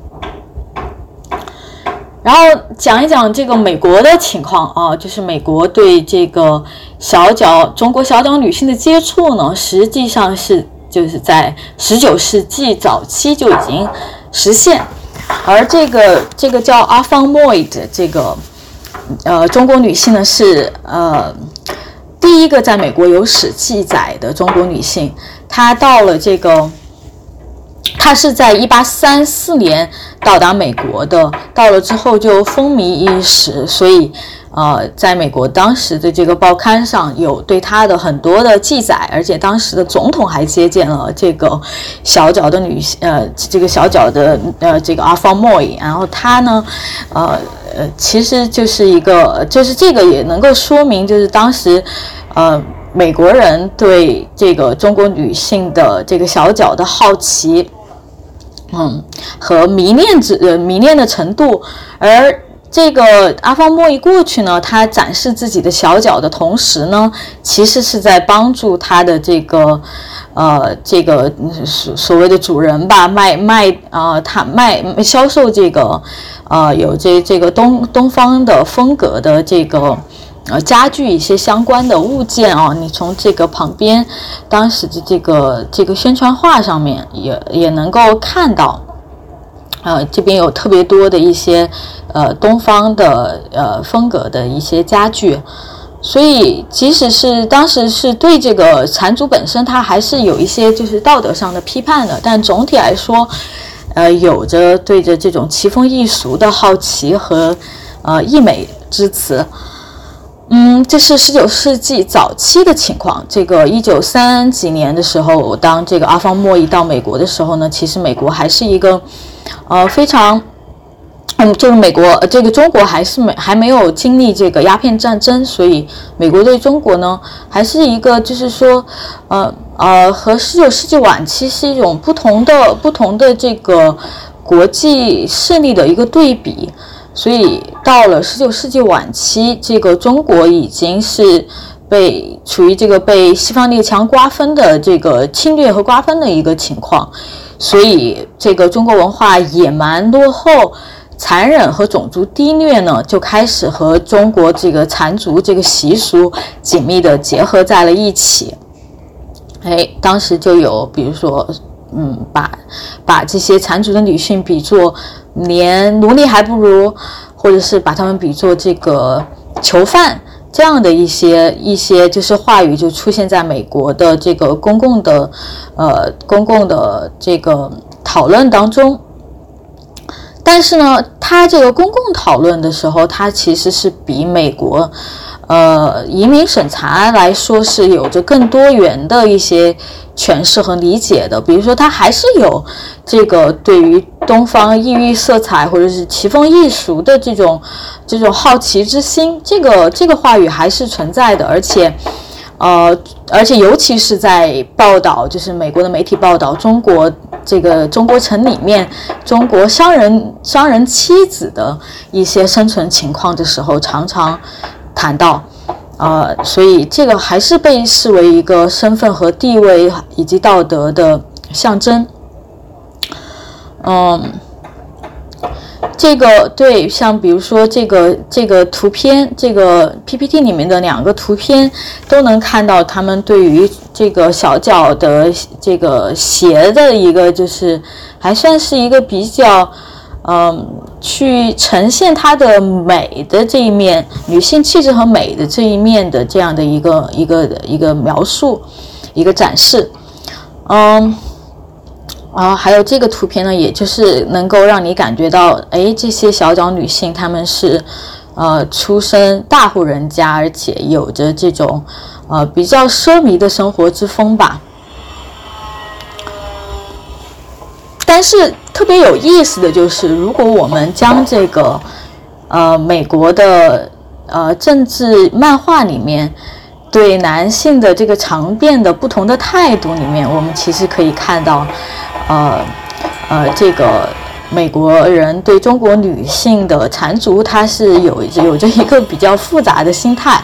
然后讲一讲这个美国的情况啊，就是美国对这个小脚中国小脚女性的接触呢，实际上是就是在十九世纪早期就已经实现。而这个这个叫阿方莫伊的这个呃中国女性呢，是呃第一个在美国有史记载的中国女性。她到了这个，他是在一八三四年到达美国的，到了之后就风靡一时，所以。呃，在美国当时的这个报刊上有对他的很多的记载，而且当时的总统还接见了这个小脚的女，呃，这个小脚的呃这个阿方莫伊，然后他呢，呃呃，其实就是一个，就是这个也能够说明，就是当时，呃，美国人对这个中国女性的这个小脚的好奇，嗯，和迷恋之呃迷恋的程度，而。这个阿方莫一过去呢，他展示自己的小脚的同时呢，其实是在帮助他的这个，呃，这个所所谓的主人吧，卖卖啊，他卖销售这个，呃，有这这个东东方的风格的这个，呃，家具一些相关的物件哦，你从这个旁边当时的这个这个宣传画上面也也能够看到。呃，这边有特别多的一些，呃，东方的呃风格的一些家具，所以即使是当时是对这个缠足本身，它还是有一些就是道德上的批判的，但总体来说，呃，有着对着这种奇风异俗的好奇和呃溢美之词。嗯，这是十九世纪早期的情况。这个一九三几年的时候，当这个阿方莫伊到美国的时候呢，其实美国还是一个。呃，非常，嗯，就是美国，这个中国还是没还没有经历这个鸦片战争，所以美国对中国呢，还是一个就是说，呃呃，和十九世纪晚期是一种不同的不同的这个国际势力的一个对比，所以到了十九世纪晚期，这个中国已经是被处于这个被西方列强瓜分的这个侵略和瓜分的一个情况。所以，这个中国文化野蛮、落后、残忍和种族低劣呢，就开始和中国这个残族这个习俗紧密的结合在了一起。哎，当时就有，比如说，嗯，把把这些残族的女性比作连奴隶还不如，或者是把他们比作这个囚犯。这样的一些一些就是话语就出现在美国的这个公共的，呃，公共的这个讨论当中。但是呢，他这个公共讨论的时候，他其实是比美国，呃，移民审查来说是有着更多元的一些。诠释和理解的，比如说他还是有这个对于东方异域色彩或者是奇风异俗的这种这种好奇之心，这个这个话语还是存在的，而且，呃，而且尤其是在报道，就是美国的媒体报道中国这个中国城里面中国商人商人妻子的一些生存情况的时候，常常谈到，呃，所以这个还是被视为一个身份和地位以及道德的象征，嗯。这个对，像比如说这个这个图片，这个 PPT 里面的两个图片，都能看到他们对于这个小脚的这个鞋的一个，就是还算是一个比较，嗯，去呈现它的美的这一面，女性气质和美的这一面的这样的一个一个一个描述，一个展示，嗯。啊，还有这个图片呢，也就是能够让你感觉到，哎，这些小脚女性她们是，呃，出身大户人家，而且有着这种，呃，比较奢靡的生活之风吧。是特别有意思的就是，如果我们将这个，呃，美国的呃政治漫画里面对男性的这个长辫的不同的态度里面，我们其实可以看到。呃，呃，这个美国人对中国女性的缠足，他是有有着一个比较复杂的心态。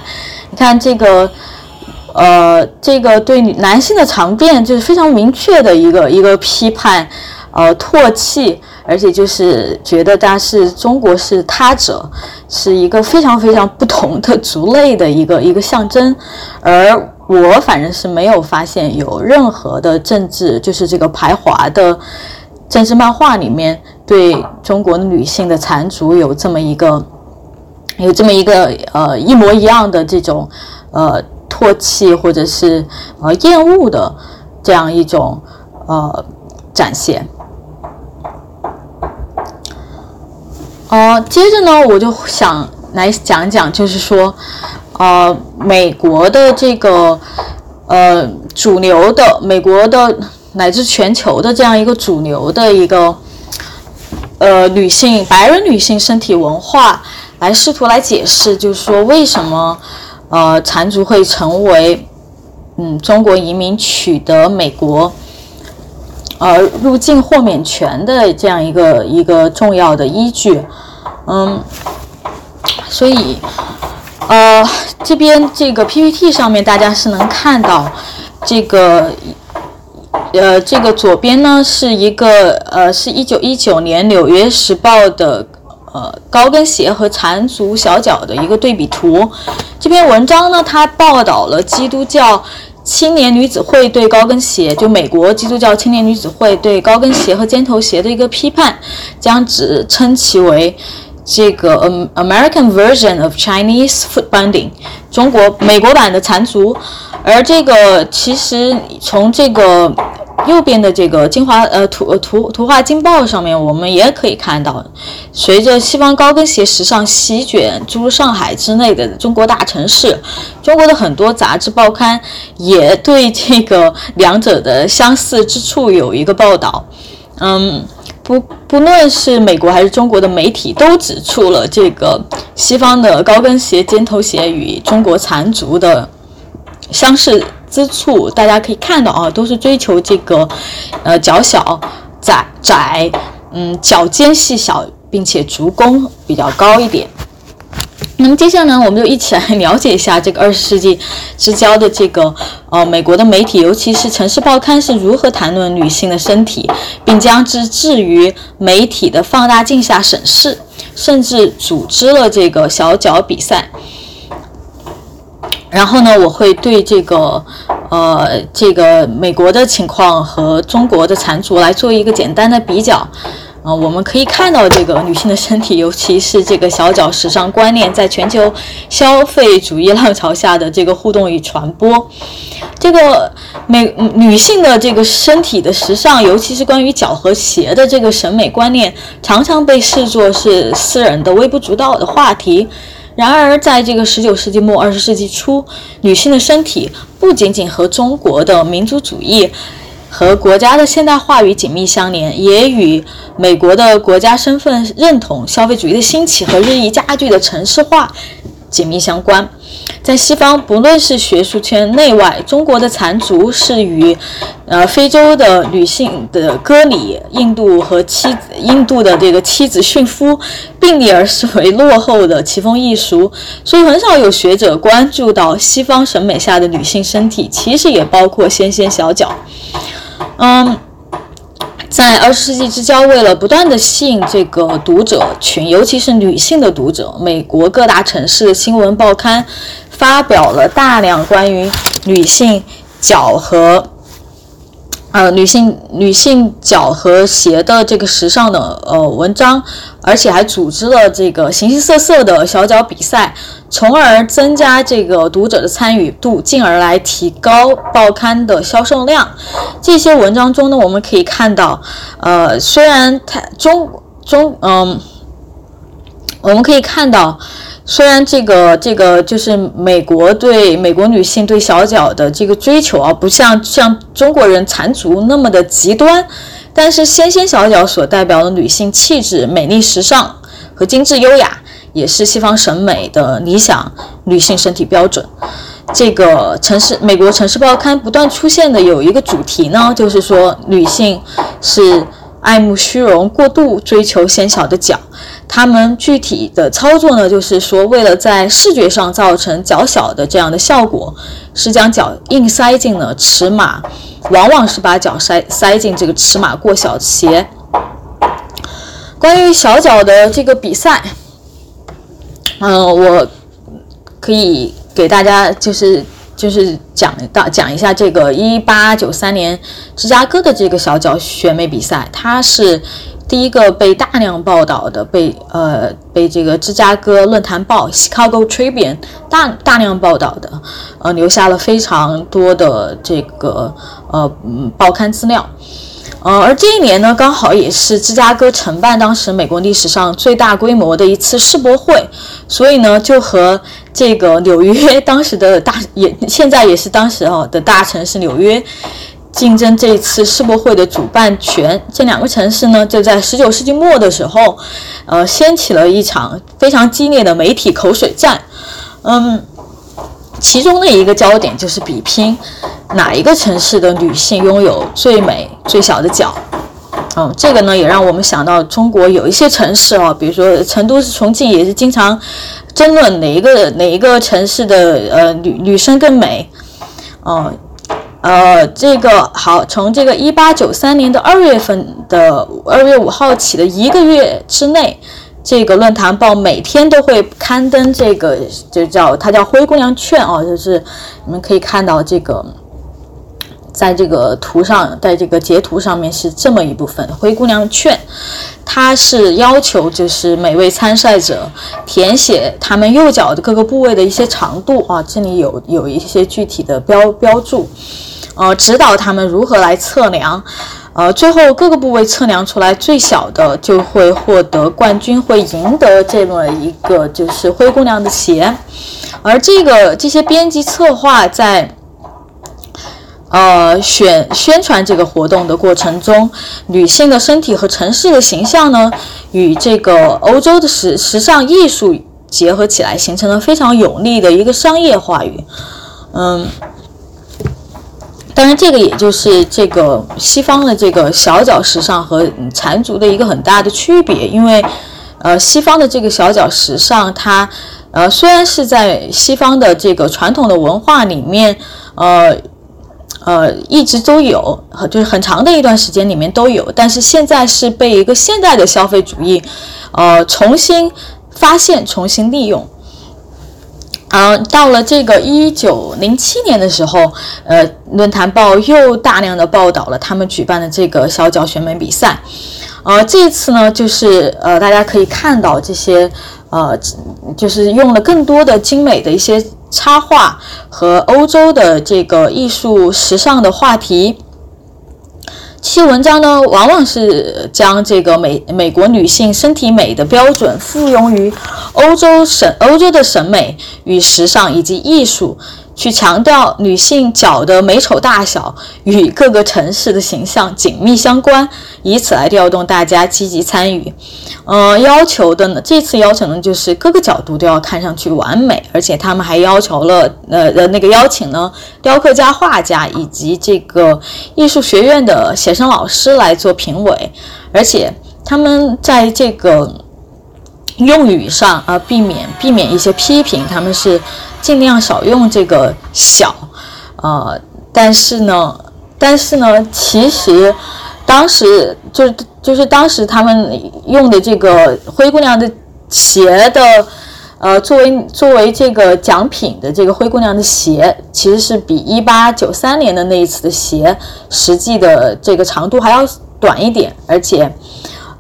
你看这个，呃，这个对男性的长辫就是非常明确的一个一个批判，呃，唾弃，而且就是觉得他是中国是他者，是一个非常非常不同的族类的一个一个象征，而。我反正是没有发现有任何的政治，就是这个排华的政治漫画里面对中国女性的残足有这么一个，有这么一个呃一模一样的这种呃唾弃或者是呃厌恶的这样一种呃展现。哦，接着呢，我就想来讲讲，就是说。呃，美国的这个呃主流的美国的乃至全球的这样一个主流的一个呃女性白人女性身体文化，来试图来解释，就是说为什么呃缠足会成为嗯中国移民取得美国呃入境豁免权的这样一个一个重要的依据，嗯，所以。呃，这边这个 PPT 上面大家是能看到，这个，呃，这个左边呢是一个呃，是一九一九年《纽约时报》的呃高跟鞋和缠足小脚的一个对比图。这篇文章呢，它报道了基督教青年女子会对高跟鞋，就美国基督教青年女子会对高跟鞋和尖头鞋的一个批判，将只称其为。这个 American version of Chinese foot binding，中国美国版的缠足，而这个其实从这个右边的这个精华呃图图图画经报上面，我们也可以看到，随着西方高跟鞋时尚席卷诸如上海之类的中国大城市，中国的很多杂志报刊也对这个两者的相似之处有一个报道，嗯。不不论是美国还是中国的媒体，都指出了这个西方的高跟鞋、尖头鞋与中国残足的相似之处。大家可以看到啊，都是追求这个呃脚小、窄窄，嗯，脚尖细小，并且足弓比较高一点。那么接下来呢，我们就一起来了解一下这个二十世纪之交的这个呃美国的媒体，尤其是城市报刊是如何谈论女性的身体，并将之置于媒体的放大镜下审视，甚至组织了这个小脚比赛。然后呢，我会对这个呃这个美国的情况和中国的残足来做一个简单的比较。啊，我们可以看到这个女性的身体，尤其是这个小脚时尚观念，在全球消费主义浪潮下的这个互动与传播。这个美女性的这个身体的时尚，尤其是关于脚和鞋的这个审美观念，常常被视作是私人的、微不足道的话题。然而，在这个十九世纪末、二十世纪初，女性的身体不仅仅和中国的民族主义。和国家的现代化与紧密相连，也与美国的国家身份认同、消费主义的兴起和日益加剧的城市化紧密相关。在西方，不论是学术圈内外，中国的残族是与，呃，非洲的女性的割礼，印度和妻子印度的这个妻子驯夫并列而视为落后的奇风异俗，所以很少有学者关注到西方审美下的女性身体，其实也包括纤纤小脚。嗯。在二十世纪之交，为了不断的吸引这个读者群，尤其是女性的读者，美国各大城市的新闻报刊发表了大量关于女性脚和呃女性女性脚和鞋的这个时尚的呃文章，而且还组织了这个形形色色的小脚比赛。从而增加这个读者的参与度，进而来提高报刊的销售量。这些文章中呢，我们可以看到，呃，虽然它中中嗯，我们可以看到，虽然这个这个就是美国对美国女性对小脚的这个追求啊，不像像中国人残足那么的极端，但是纤纤小脚所代表的女性气质、美丽、时尚和精致优雅。也是西方审美的理想女性身体标准。这个城市，美国城市报刊不断出现的有一个主题呢，就是说女性是爱慕虚荣、过度追求纤小的脚。他们具体的操作呢，就是说为了在视觉上造成脚小的这样的效果，是将脚硬塞进了尺码，往往是把脚塞塞进这个尺码过小的鞋。关于小脚的这个比赛。嗯，我可以给大家就是就是讲到讲一下这个一八九三年芝加哥的这个小脚选美比赛，它是第一个被大量报道的，被呃被这个芝加哥论坛报 （Chicago Tribune） 大大量报道的，呃留下了非常多的这个呃嗯报刊资料。呃，而这一年呢，刚好也是芝加哥承办当时美国历史上最大规模的一次世博会，所以呢，就和这个纽约当时的大也现在也是当时哦的大城市纽约竞争这次世博会的主办权。这两个城市呢，就在十九世纪末的时候，呃，掀起了一场非常激烈的媒体口水战。嗯。其中的一个焦点就是比拼哪一个城市的女性拥有最美最小的脚。嗯，这个呢也让我们想到中国有一些城市哦，比如说成都、是重庆，也是经常争论哪一个哪一个城市的呃女女生更美。哦，呃，这个好，从这个一八九三年的二月份的二月五号起的一个月之内。这个论坛报每天都会刊登这个，就叫它叫灰姑娘券哦，就是你们可以看到这个，在这个图上，在这个截图上面是这么一部分灰姑娘券，它是要求就是每位参赛者填写他们右脚的各个部位的一些长度啊，这里有有一些具体的标标注，呃，指导他们如何来测量。呃，最后各个部位测量出来最小的就会获得冠军，会赢得这么一个就是灰姑娘的鞋。而这个这些编辑策划在呃选宣传这个活动的过程中，女性的身体和城市的形象呢，与这个欧洲的时时尚艺术结合起来，形成了非常有力的一个商业话语。嗯。当然，这个也就是这个西方的这个小脚时尚和缠足的一个很大的区别，因为，呃，西方的这个小脚时尚，它，呃，虽然是在西方的这个传统的文化里面，呃，呃，一直都有，就是很长的一段时间里面都有，但是现在是被一个现代的消费主义，呃，重新发现、重新利用。嗯，到了这个一九零七年的时候，呃，论坛报又大量的报道了他们举办的这个小脚选美比赛。呃，这一次呢，就是呃，大家可以看到这些，呃，就是用了更多的精美的一些插画和欧洲的这个艺术时尚的话题。这些文章呢，往往是将这个美美国女性身体美的标准附庸于欧洲审欧洲的审美与时尚以及艺术，去强调女性脚的美丑大小与各个城市的形象紧密相关，以此来调动大家积极参与。呃，要求的呢，这次要求呢，就是各个角度都要看上去完美，而且他们还要求了，呃呃，那个邀请呢，雕刻家、画家以及这个艺术学院的写生老师来做评委，而且他们在这个用语上啊，避免避免一些批评，他们是。尽量少用这个小，呃，但是呢，但是呢，其实当时就就是当时他们用的这个灰姑娘的鞋的，呃，作为作为这个奖品的这个灰姑娘的鞋，其实是比一八九三年的那一次的鞋实际的这个长度还要短一点，而且，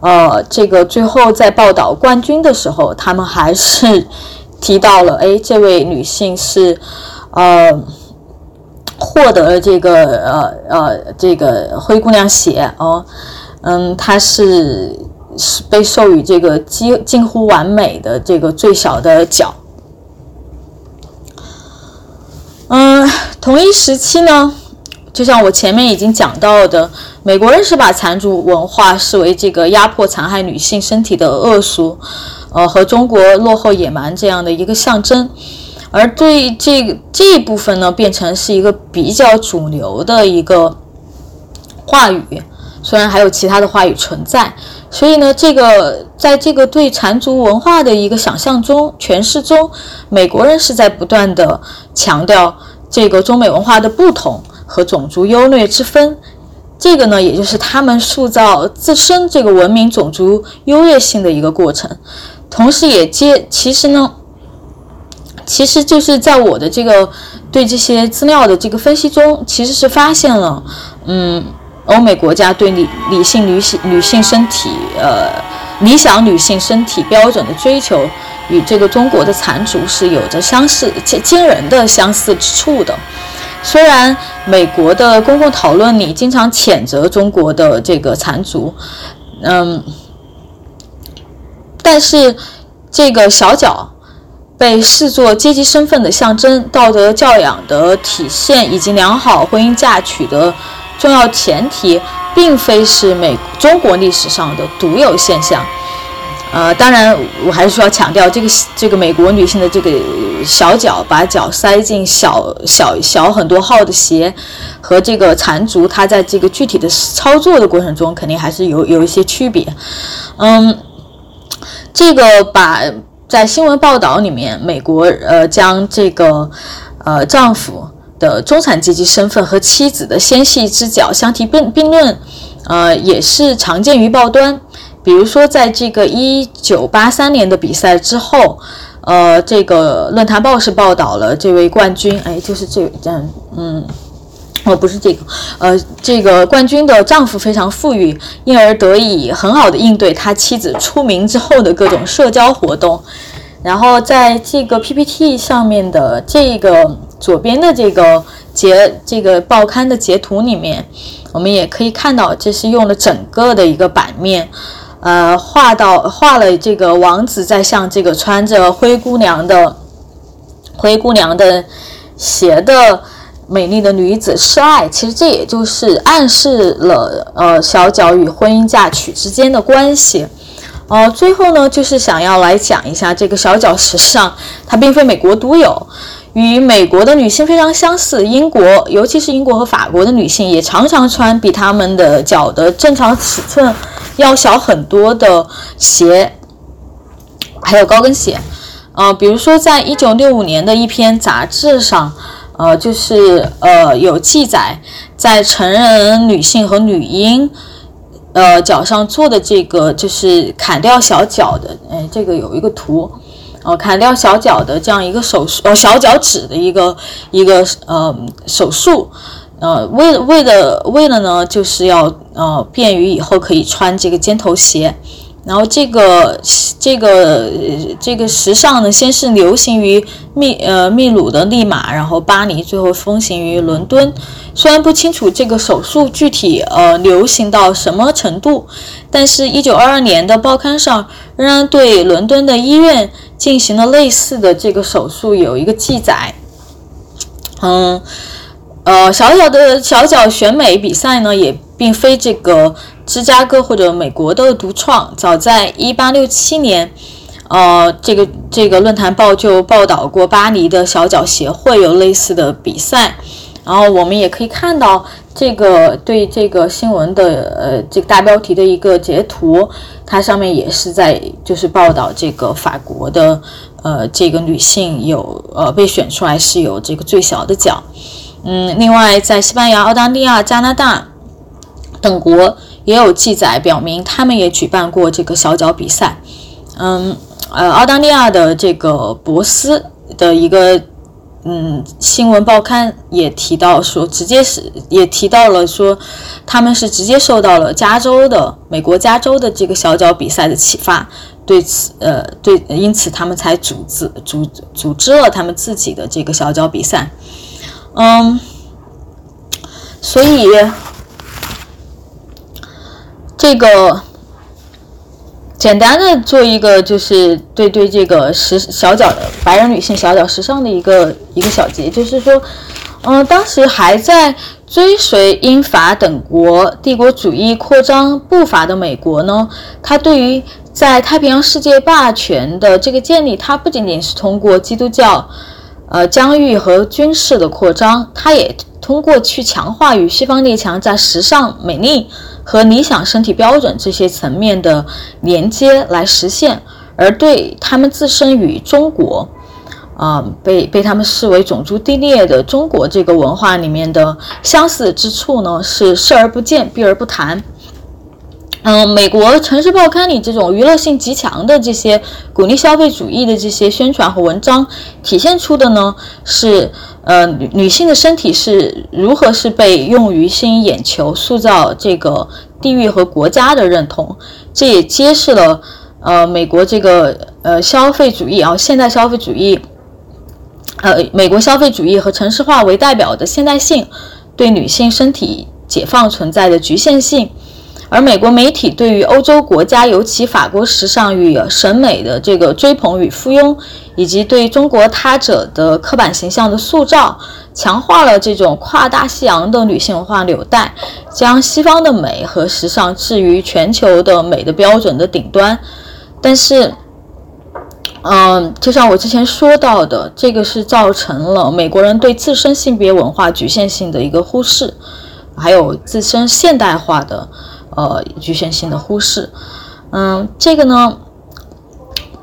呃，这个最后在报道冠军的时候，他们还是。提到了，哎，这位女性是，呃，获得了这个呃呃这个灰姑娘鞋哦，嗯，她是是被授予这个几近乎完美的这个最小的脚。嗯，同一时期呢，就像我前面已经讲到的，美国人是把残族文化视为这个压迫残害女性身体的恶俗。呃，和中国落后野蛮这样的一个象征，而对这这一部分呢，变成是一个比较主流的一个话语，虽然还有其他的话语存在，所以呢，这个在这个对缠足文化的一个想象中、诠释中，美国人是在不断的强调这个中美文化的不同和种族优劣之分，这个呢，也就是他们塑造自身这个文明种族优越性的一个过程。同时，也接其实呢，其实就是在我的这个对这些资料的这个分析中，其实是发现了，嗯，欧美国家对理理性女性女性身体，呃，理想女性身体标准的追求，与这个中国的残族是有着相似惊惊人的相似之处的。虽然美国的公共讨论里经常谴责中国的这个残族，嗯。但是，这个小脚被视作阶级身份的象征、道德教养的体现以及良好婚姻嫁娶的重要前提，并非是美中国历史上的独有现象。呃，当然，我还是需要强调，这个这个美国女性的这个小脚把脚塞进小小小很多号的鞋，和这个残足，它在这个具体的操作的过程中，肯定还是有有一些区别。嗯。这个把在新闻报道里面，美国呃将这个呃丈夫的中产阶级身份和妻子的纤细之脚相提并并论，呃也是常见于报端。比如说，在这个一九八三年的比赛之后，呃，这个论坛报是报道了这位冠军，哎，就是这位这样嗯。哦，不是这个，呃，这个冠军的丈夫非常富裕，因而得以很好的应对他妻子出名之后的各种社交活动。然后在这个 PPT 上面的这个左边的这个截这个报刊的截图里面，我们也可以看到，这是用了整个的一个版面，呃，画到画了这个王子在向这个穿着灰姑娘的灰姑娘的鞋的。美丽的女子示爱，其实这也就是暗示了呃小脚与婚姻嫁娶之间的关系。呃，最后呢，就是想要来讲一下这个小脚时尚，它并非美国独有，与美国的女性非常相似。英国，尤其是英国和法国的女性，也常常穿比她们的脚的正常尺寸要小很多的鞋，还有高跟鞋。呃，比如说在一九六五年的一篇杂志上。呃，就是呃，有记载，在成人女性和女婴，呃，脚上做的这个就是砍掉小脚的，哎，这个有一个图，呃，砍掉小脚的这样一个手术，呃，小脚趾的一个一个呃手术，呃，为为了为了呢，就是要呃便于以后可以穿这个尖头鞋。然后这个这个这个时尚呢，先是流行于秘呃秘鲁的利马，然后巴黎，最后风行于伦敦。虽然不清楚这个手术具体呃流行到什么程度，但是1922年的报刊上仍然对伦敦的医院进行了类似的这个手术有一个记载。嗯，呃，小小的小脚选美比赛呢，也并非这个芝加哥或者美国的独创。早在一八六七年，呃，这个这个论坛报就报道过巴黎的小脚协会有类似的比赛。然后我们也可以看到这个对这个新闻的呃这个大标题的一个截图，它上面也是在就是报道这个法国的。呃，这个女性有呃被选出来是有这个最小的脚，嗯，另外在西班牙、澳大利亚、加拿大等国也有记载表明，他们也举办过这个小脚比赛，嗯，呃，澳大利亚的这个博斯的一个嗯新闻报刊也提到说，直接是也提到了说，他们是直接受到了加州的美国加州的这个小脚比赛的启发。对此，呃，对，因此他们才组织组组织了他们自己的这个小脚比赛，嗯，所以这个简单的做一个就是对对这个时小脚的白人女性小脚时尚的一个一个小结，就是说，嗯，当时还在追随英法等国帝国主义扩张步伐的美国呢，它对于在太平洋世界霸权的这个建立，它不仅仅是通过基督教，呃，疆域和军事的扩张，它也通过去强化与西方列强在时尚、美丽和理想身体标准这些层面的连接来实现。而对他们自身与中国，啊，被被他们视为种族低劣的中国这个文化里面的相似之处呢，是视而不见，避而不谈。嗯，美国城市报刊里这种娱乐性极强的这些鼓励消费主义的这些宣传和文章，体现出的呢是，呃，女女性的身体是如何是被用于吸引眼球、塑造这个地域和国家的认同。这也揭示了，呃，美国这个呃消费主义啊，现代消费主义，呃，美国消费主义和城市化为代表的现代性对女性身体解放存在的局限性。而美国媒体对于欧洲国家，尤其法国时尚与审美的这个追捧与附庸，以及对中国他者的刻板形象的塑造，强化了这种跨大西洋的女性文化纽带，将西方的美和时尚置于全球的美的标准的顶端。但是，嗯，就像我之前说到的，这个是造成了美国人对自身性别文化局限性的一个忽视，还有自身现代化的。呃，局限性的忽视，嗯，这个呢，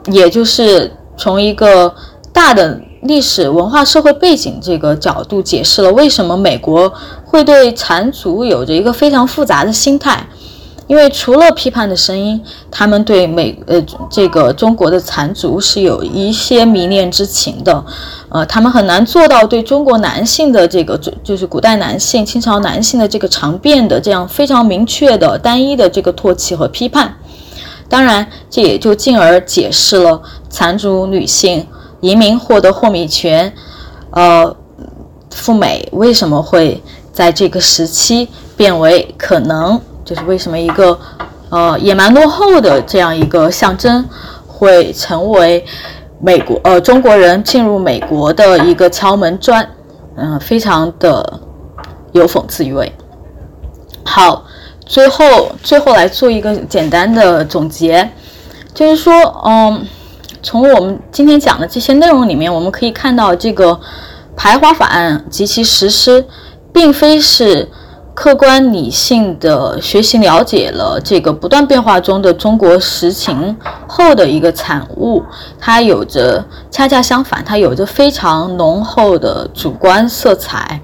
也就是从一个大的历史文化社会背景这个角度解释了为什么美国会对缠足有着一个非常复杂的心态。因为除了批判的声音，他们对美呃这个中国的残族是有一些迷恋之情的，呃，他们很难做到对中国男性的这个就是古代男性、清朝男性的这个长辫的这样非常明确的单一的这个唾弃和批判。当然，这也就进而解释了残族女性移民获得豁免权，呃，赴美为什么会在这个时期变为可能。就是为什么一个呃野蛮落后的这样一个象征，会成为美国呃中国人进入美国的一个敲门砖，嗯，非常的有讽刺意味。好，最后最后来做一个简单的总结，就是说，嗯，从我们今天讲的这些内容里面，我们可以看到这个排华法案及其实施，并非是。客观理性的学习了解了这个不断变化中的中国实情后的一个产物，它有着恰恰相反，它有着非常浓厚的主观色彩，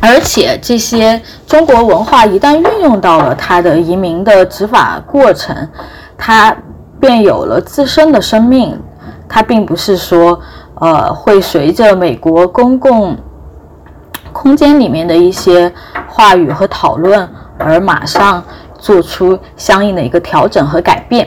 而且这些中国文化一旦运用到了它的移民的执法过程，它便有了自身的生命，它并不是说呃会随着美国公共。空间里面的一些话语和讨论，而马上做出相应的一个调整和改变。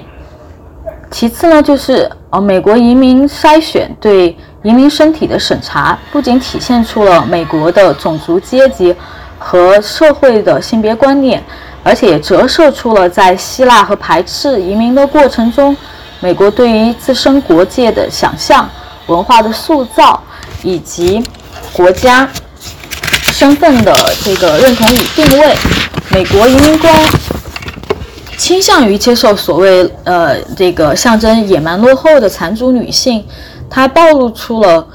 其次呢，就是呃，美国移民筛选对移民身体的审查，不仅体现出了美国的种族阶级和社会的性别观念，而且也折射出了在希腊和排斥移民的过程中，美国对于自身国界的想象、文化的塑造以及。国家身份的这个认同与定位，美国移民官倾向于接受所谓呃这个象征野蛮落后的残族女性，它暴露出了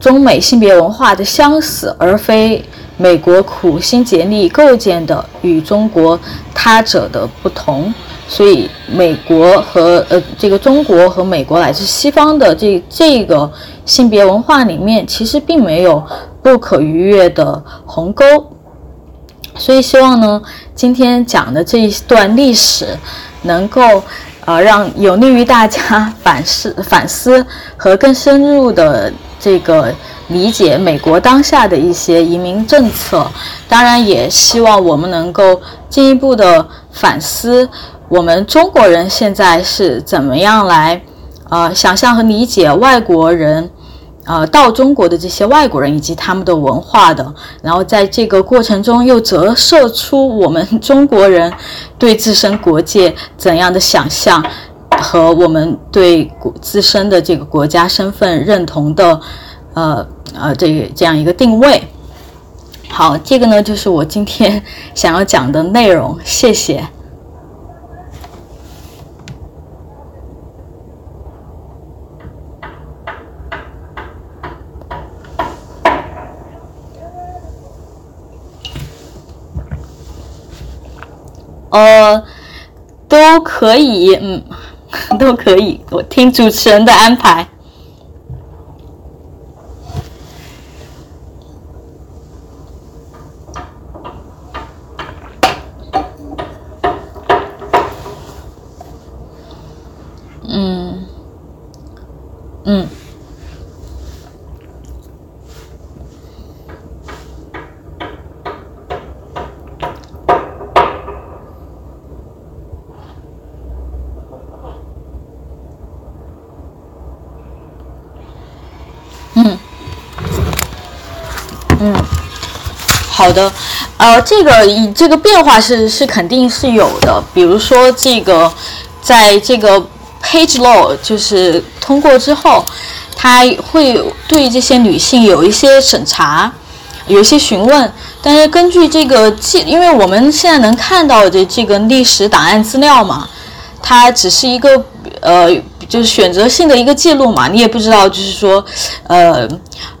中美性别文化的相似，而非美国苦心竭力构建的与中国他者的不同。所以，美国和呃这个中国和美国乃至西方的这这个性别文化里面，其实并没有不可逾越的鸿沟。所以，希望呢，今天讲的这一段历史，能够呃让有利于大家反思 反思和更深入的这个理解美国当下的一些移民政策。当然，也希望我们能够进一步的反思。我们中国人现在是怎么样来，呃，想象和理解外国人，呃，到中国的这些外国人以及他们的文化的，然后在这个过程中又折射出我们 中国人对自身国界怎样的想象，和我们对自身的这个国家身份认同的，呃呃，这这样一个定位。好，这个呢就是我今天 想要讲的内容，谢谢。呃，都可以，嗯，都可以，我听主持人的安排。嗯，嗯。好的，呃，这个以这个变化是是肯定是有的。比如说，这个在这个 Page Law 就是通过之后，他会对这些女性有一些审查，有一些询问。但是根据这个记，因为我们现在能看到的这个历史档案资料嘛，它只是一个呃。就是选择性的一个记录嘛，你也不知道，就是说，呃，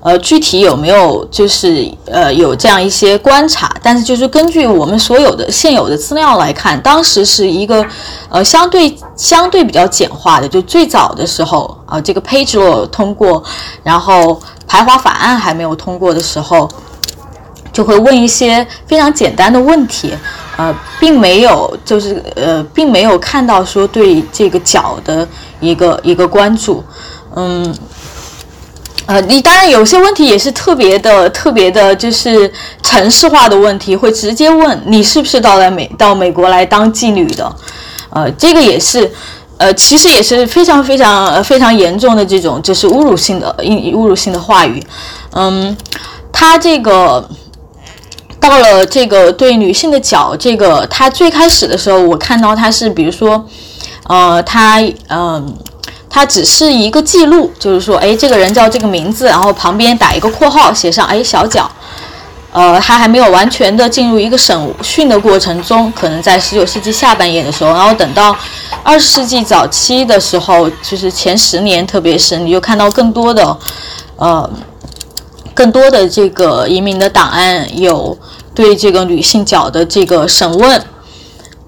呃，具体有没有就是呃有这样一些观察，但是就是根据我们所有的现有的资料来看，当时是一个呃相对相对比较简化的，就最早的时候啊，这个 Page 罗通过，然后排华法案还没有通过的时候，就会问一些非常简单的问题。呃，并没有，就是呃，并没有看到说对这个脚的一个一个关注，嗯，呃，你当然有些问题也是特别的、特别的，就是城市化的问题，会直接问你是不是到来美到美国来当妓女的，呃，这个也是，呃，其实也是非常非常非常严重的这种就是侮辱性的、侮辱性的话语，嗯，他这个。到了这个对女性的脚，这个它最开始的时候，我看到它是，比如说，呃，它，嗯，它只是一个记录，就是说，哎，这个人叫这个名字，然后旁边打一个括号，写上，哎，小脚，呃，他还没有完全的进入一个审讯的过程中，可能在十九世纪下半叶的时候，然后等到二十世纪早期的时候，就是前十年，特别是你就看到更多的，呃。更多的这个移民的档案有对这个女性角的这个审问，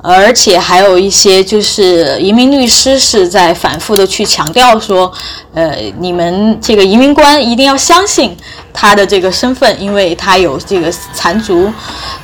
而且还有一些就是移民律师是在反复的去强调说，呃，你们这个移民官一定要相信他的这个身份，因为他有这个残族。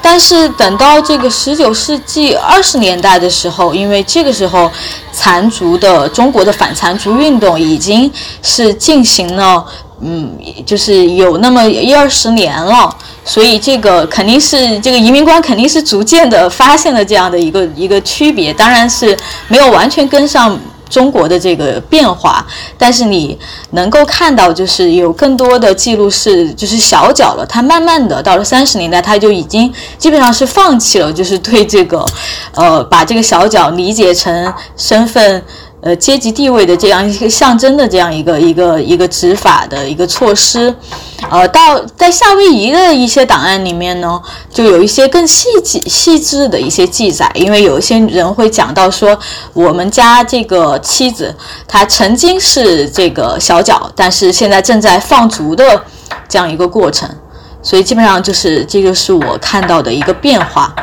但是等到这个十九世纪二十年代的时候，因为这个时候残族的中国的反残族运动已经是进行了。嗯，就是有那么一二十年了，所以这个肯定是这个移民官肯定是逐渐的发现了这样的一个一个区别，当然是没有完全跟上中国的这个变化，但是你能够看到，就是有更多的记录是就是小脚了，他慢慢的到了三十年代，他就已经基本上是放弃了，就是对这个，呃，把这个小脚理解成身份。呃阶级地位的这样一个象征的这样一个一个一个执法的一个措施。呃，到在夏威夷的一些档案里面呢，就有一些更细细细致的一些记载，因为有一些人会讲到说，我们家这个妻子她曾经是这个小脚，但是现在正在放逐的这样一个过程，所以基本上就是这就是我看到的一个变化。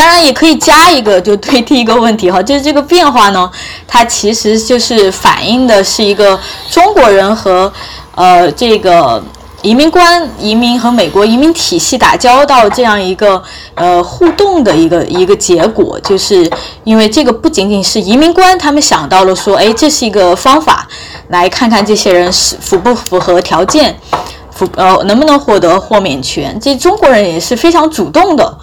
当然也可以加一个，就对第 一个问题哈，就是这个变化呢，它其实就是反映的是一个中国人和呃这个移民官、移民和美国移民体系打交道这样一个呃互动的一个一个结果，就是因为这个不仅仅是移民官他们想到了说，哎，这是一个方法，来看看这些人是符不符合条件，符呃能不能获得豁免权，这中国人也是非常主动的。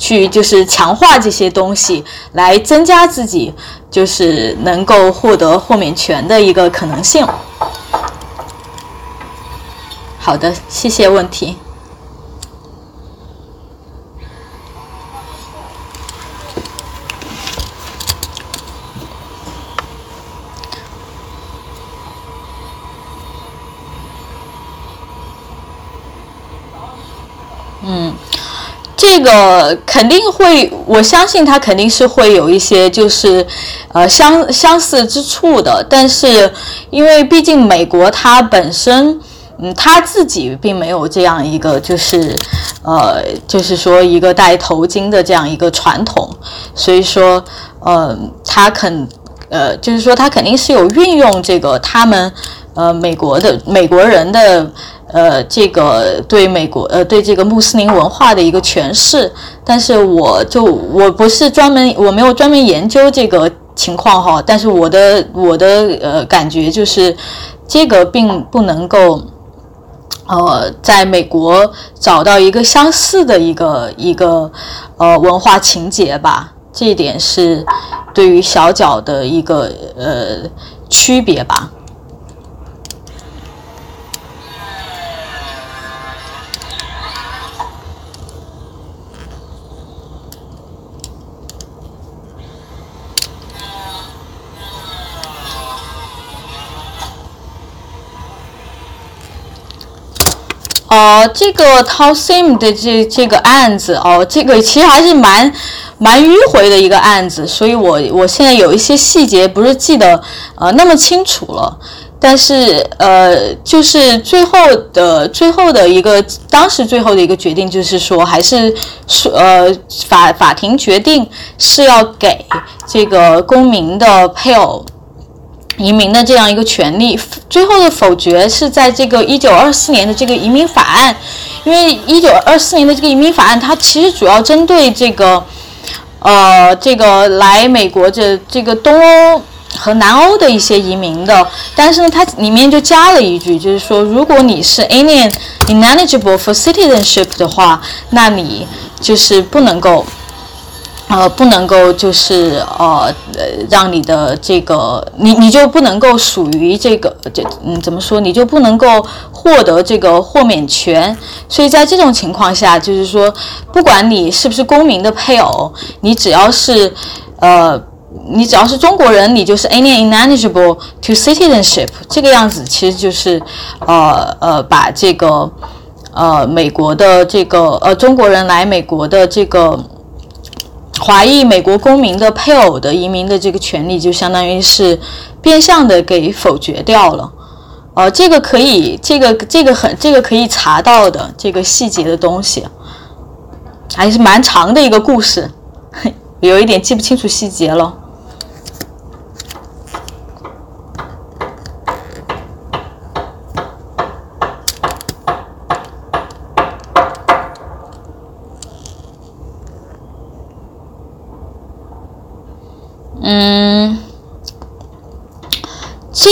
去就是强化这些东西，来增加自己就是能够获得豁免权的一个可能性。好的，谢谢问题。嗯。这个肯定会，我相信他肯定是会有一些就是，呃相相似之处的。但是，因为毕竟美国它本身，嗯，他自己并没有这样一个就是，呃，就是说一个戴头巾的这样一个传统，所以说，呃，他肯，呃，就是说他肯定是有运用这个他们，呃，美国的美国人的。呃，这个对美国呃对这个穆斯林文化的一个诠释，但是我就我不是专门我没有专门研究这个情况哈，但是我的我的呃感觉就是这个并不能够呃在美国找到一个相似的一个一个呃文化情节吧，这一点是对于小脚的一个呃区别吧。哦，这个 ta Sim 的这这个案子哦，这个其实还是蛮蛮迂回的一个案子，所以我我现在有一些细节不是记得呃那么清楚了，但是呃就是最后的最后的一个当时最后的一个决定就是说还是说呃法法庭决定是要给这个公民的配偶。移民的这样一个权利，最后的否决是在这个一九二四年的这个移民法案，因为一九二四年的这个移民法案，它其实主要针对这个，呃，这个来美国的这个东欧和南欧的一些移民的，但是呢，它里面就加了一句，就是说，如果你是 alien ineligible for citizenship 的话，那你就是不能够。呃，不能够就是呃呃，让你的这个你你就不能够属于这个这嗯怎么说你就不能够获得这个豁免权，所以在这种情况下，就是说不管你是不是公民的配偶，你只要是呃你只要是中国人，你就是 alien ineligible to citizenship 这个样子，其实就是呃呃把这个呃美国的这个呃中国人来美国的这个。华裔美国公民的配偶的移民的这个权利，就相当于是变相的给否决掉了。呃，这个可以，这个这个很，这个可以查到的这个细节的东西，还是蛮长的一个故事，有一点记不清楚细节了。嗯，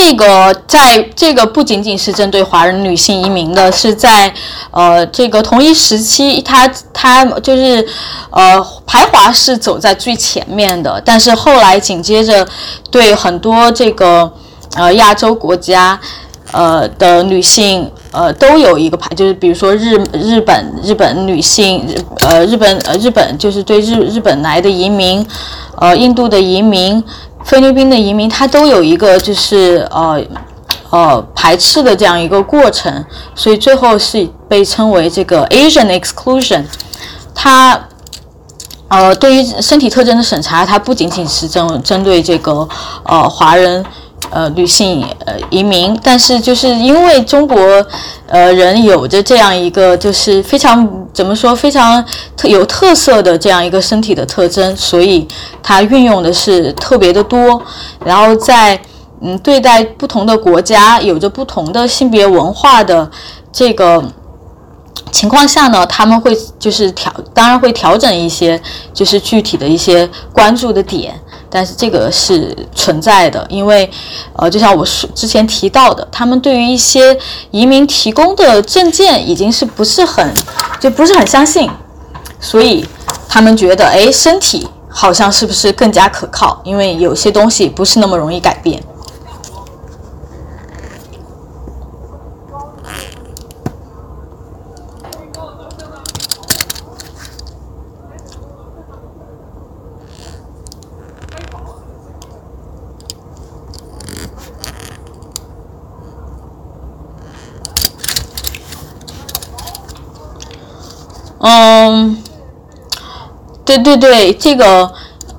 这个在这个不仅仅是针对华人女性移民的，是在呃这个同一时期，他他就是呃排华是走在最前面的，但是后来紧接着对很多这个呃亚洲国家呃的女性呃，都有一个排，就是比如说日日本日本女性，呃，日本呃日本就是对日日本来的移民，呃，印度的移民，菲律宾的移民，它都有一个就是呃呃排斥的这样一个过程，所以最后是被称为这个 Asian exclusion。它呃对于身体特征的审查，它不仅仅是针针对这个呃华人。呃，女性呃移民，但是就是因为中国呃人有着这样一个就是非常怎么说非常特有特色的这样一个身体的特征，所以它运用的是特别的多。然后在嗯对待不同的国家有着不同的性别文化的这个情况下呢，他们会就是调当然会调整一些就是具体的一些关注的点。但是这个是存在的，因为，呃，就像我说之前提到的，他们对于一些移民提供的证件已经是不是很，就不是很相信，所以他们觉得，哎，身体好像是不是更加可靠？因为有些东西不是那么容易改变。嗯，对对对，这个，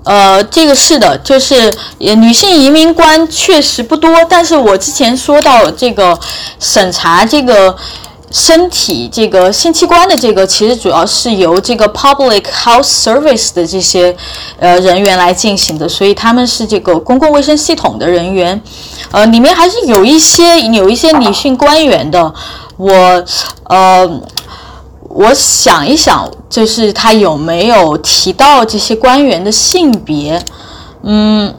呃，这个是的，就是女性移民官确实不多，但是我之前说到这个审查这个身体这个性器官的这个，其实主要是由这个 Public Health Service 的这些呃人员来进行的，所以他们是这个公共卫生系统的人员，呃，里面还是有一些有一些女性官员的，我呃。我想一想，就是他有没有提到这些官员的性别？嗯，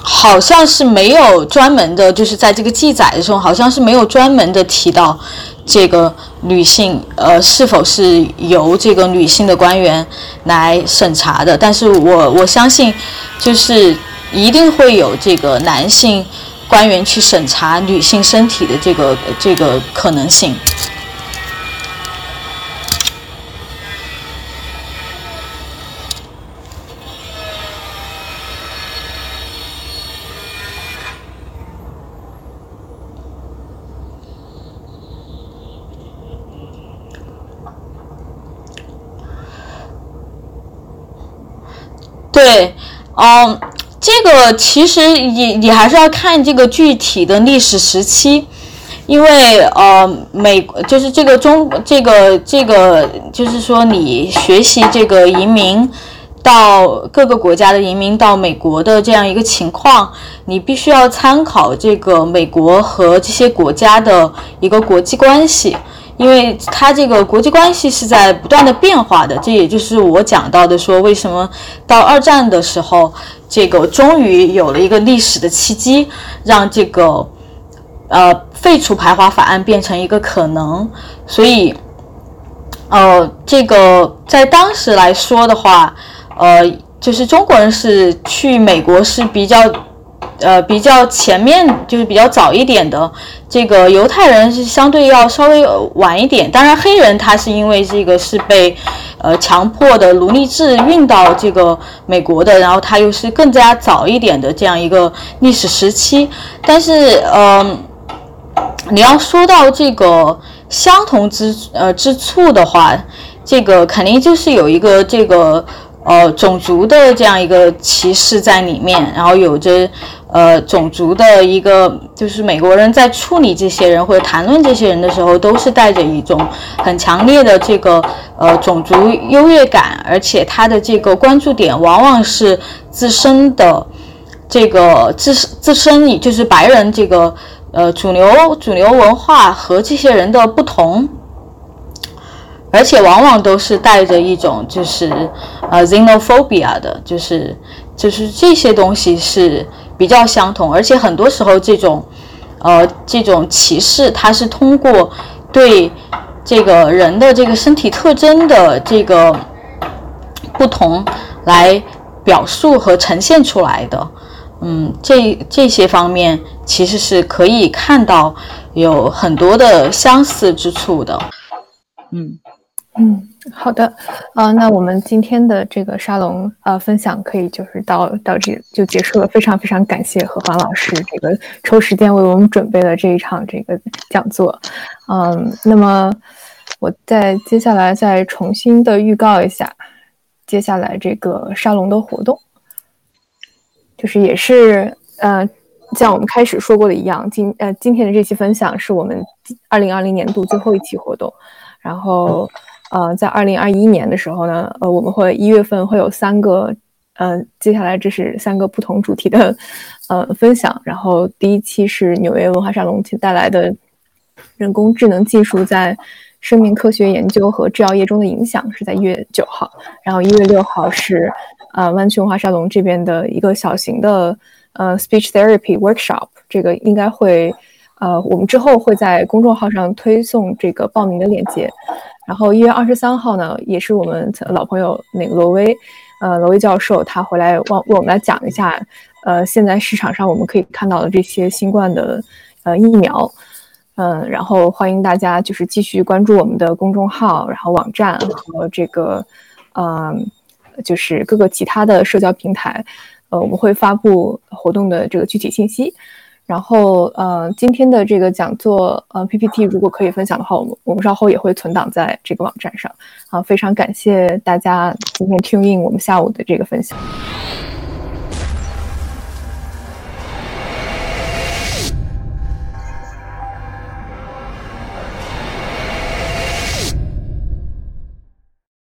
好像是没有专门的，就是在这个记载的时候，好像是没有专门的提到这个女性，呃，是否是由这个女性的官员来审查的。但是我我相信，就是一定会有这个男性官员去审查女性身体的这个这个可能性。对，嗯，这个其实你你还是要看这个具体的历史时期，因为呃美就是这个中这个这个就是说你学习这个移民到各个国家的移民到美国的这样一个情况，你必须要参考这个美国和这些国家的一个国际关系。因为它这个国际关系是在不断的变化的，这也就是我讲到的，说为什么到二战的时候，这个终于有了一个历史的契机，让这个呃废除排华法案变成一个可能。所以，呃，这个在当时来说的话，呃，就是中国人是去美国是比较。呃，比较前面就是比较早一点的，这个犹太人是相对要稍微晚一点。当然，黑人他是因为这个是被，呃，强迫的奴隶制运到这个美国的，然后他又是更加早一点的这样一个历史时期。但是，嗯，你要说到这个相同之呃之处的话，这个肯定就是有一个这个呃种族的这样一个歧视在里面，然后有着。呃，种族的一个就是美国人在处理这些人或者谈论这些人的时候，都是带着一种很强烈的这个呃种族优越感，而且他的这个关注点往往是自身的这个自自身，就是白人这个呃主流主流文化和这些人的不同，而且往往都是带着一种就是呃 xenophobia 的，就是就是这些东西是。比较相同，而且很多时候这种，呃，这种歧视，它是通过对这个人的这个身体特征的这个不同来表述和呈现出来的。嗯，这这些方面其实是可以看到有很多的相似之处的。嗯嗯，好的，啊，那我们今天的这个沙龙呃分享可以就是到到这就结束了。非常非常感谢何华老师这个抽时间为我们准备了这一场这个讲座。嗯，那么我再接下来再重新的预告一下接下来这个沙龙的活动，就是也是呃。像我们开始说过的一样，今呃今天的这期分享是我们二零二零年度最后一期活动。然后，呃，在二零二一年的时候呢，呃，我们会一月份会有三个，呃，接下来这是三个不同主题的，呃，分享。然后第一期是纽约文化沙龙带来的人工智能技术在生命科学研究和制药业中的影响，是在一月九号。然后一月六号是呃湾区文化沙龙这边的一个小型的。呃，speech therapy workshop 这个应该会，呃，我们之后会在公众号上推送这个报名的链接。然后一月二十三号呢，也是我们老朋友那个罗威，呃，罗威教授他回来为为我们来讲一下，呃，现在市场上我们可以看到的这些新冠的呃疫苗，嗯，然后欢迎大家就是继续关注我们的公众号，然后网站和这个，嗯，就是各个其他的社交平台。呃，我们会发布活动的这个具体信息，然后呃，今天的这个讲座呃 PPT 如果可以分享的话，我们我们稍后也会存档在这个网站上。啊，非常感谢大家今天 tune in 我们下午的这个分享。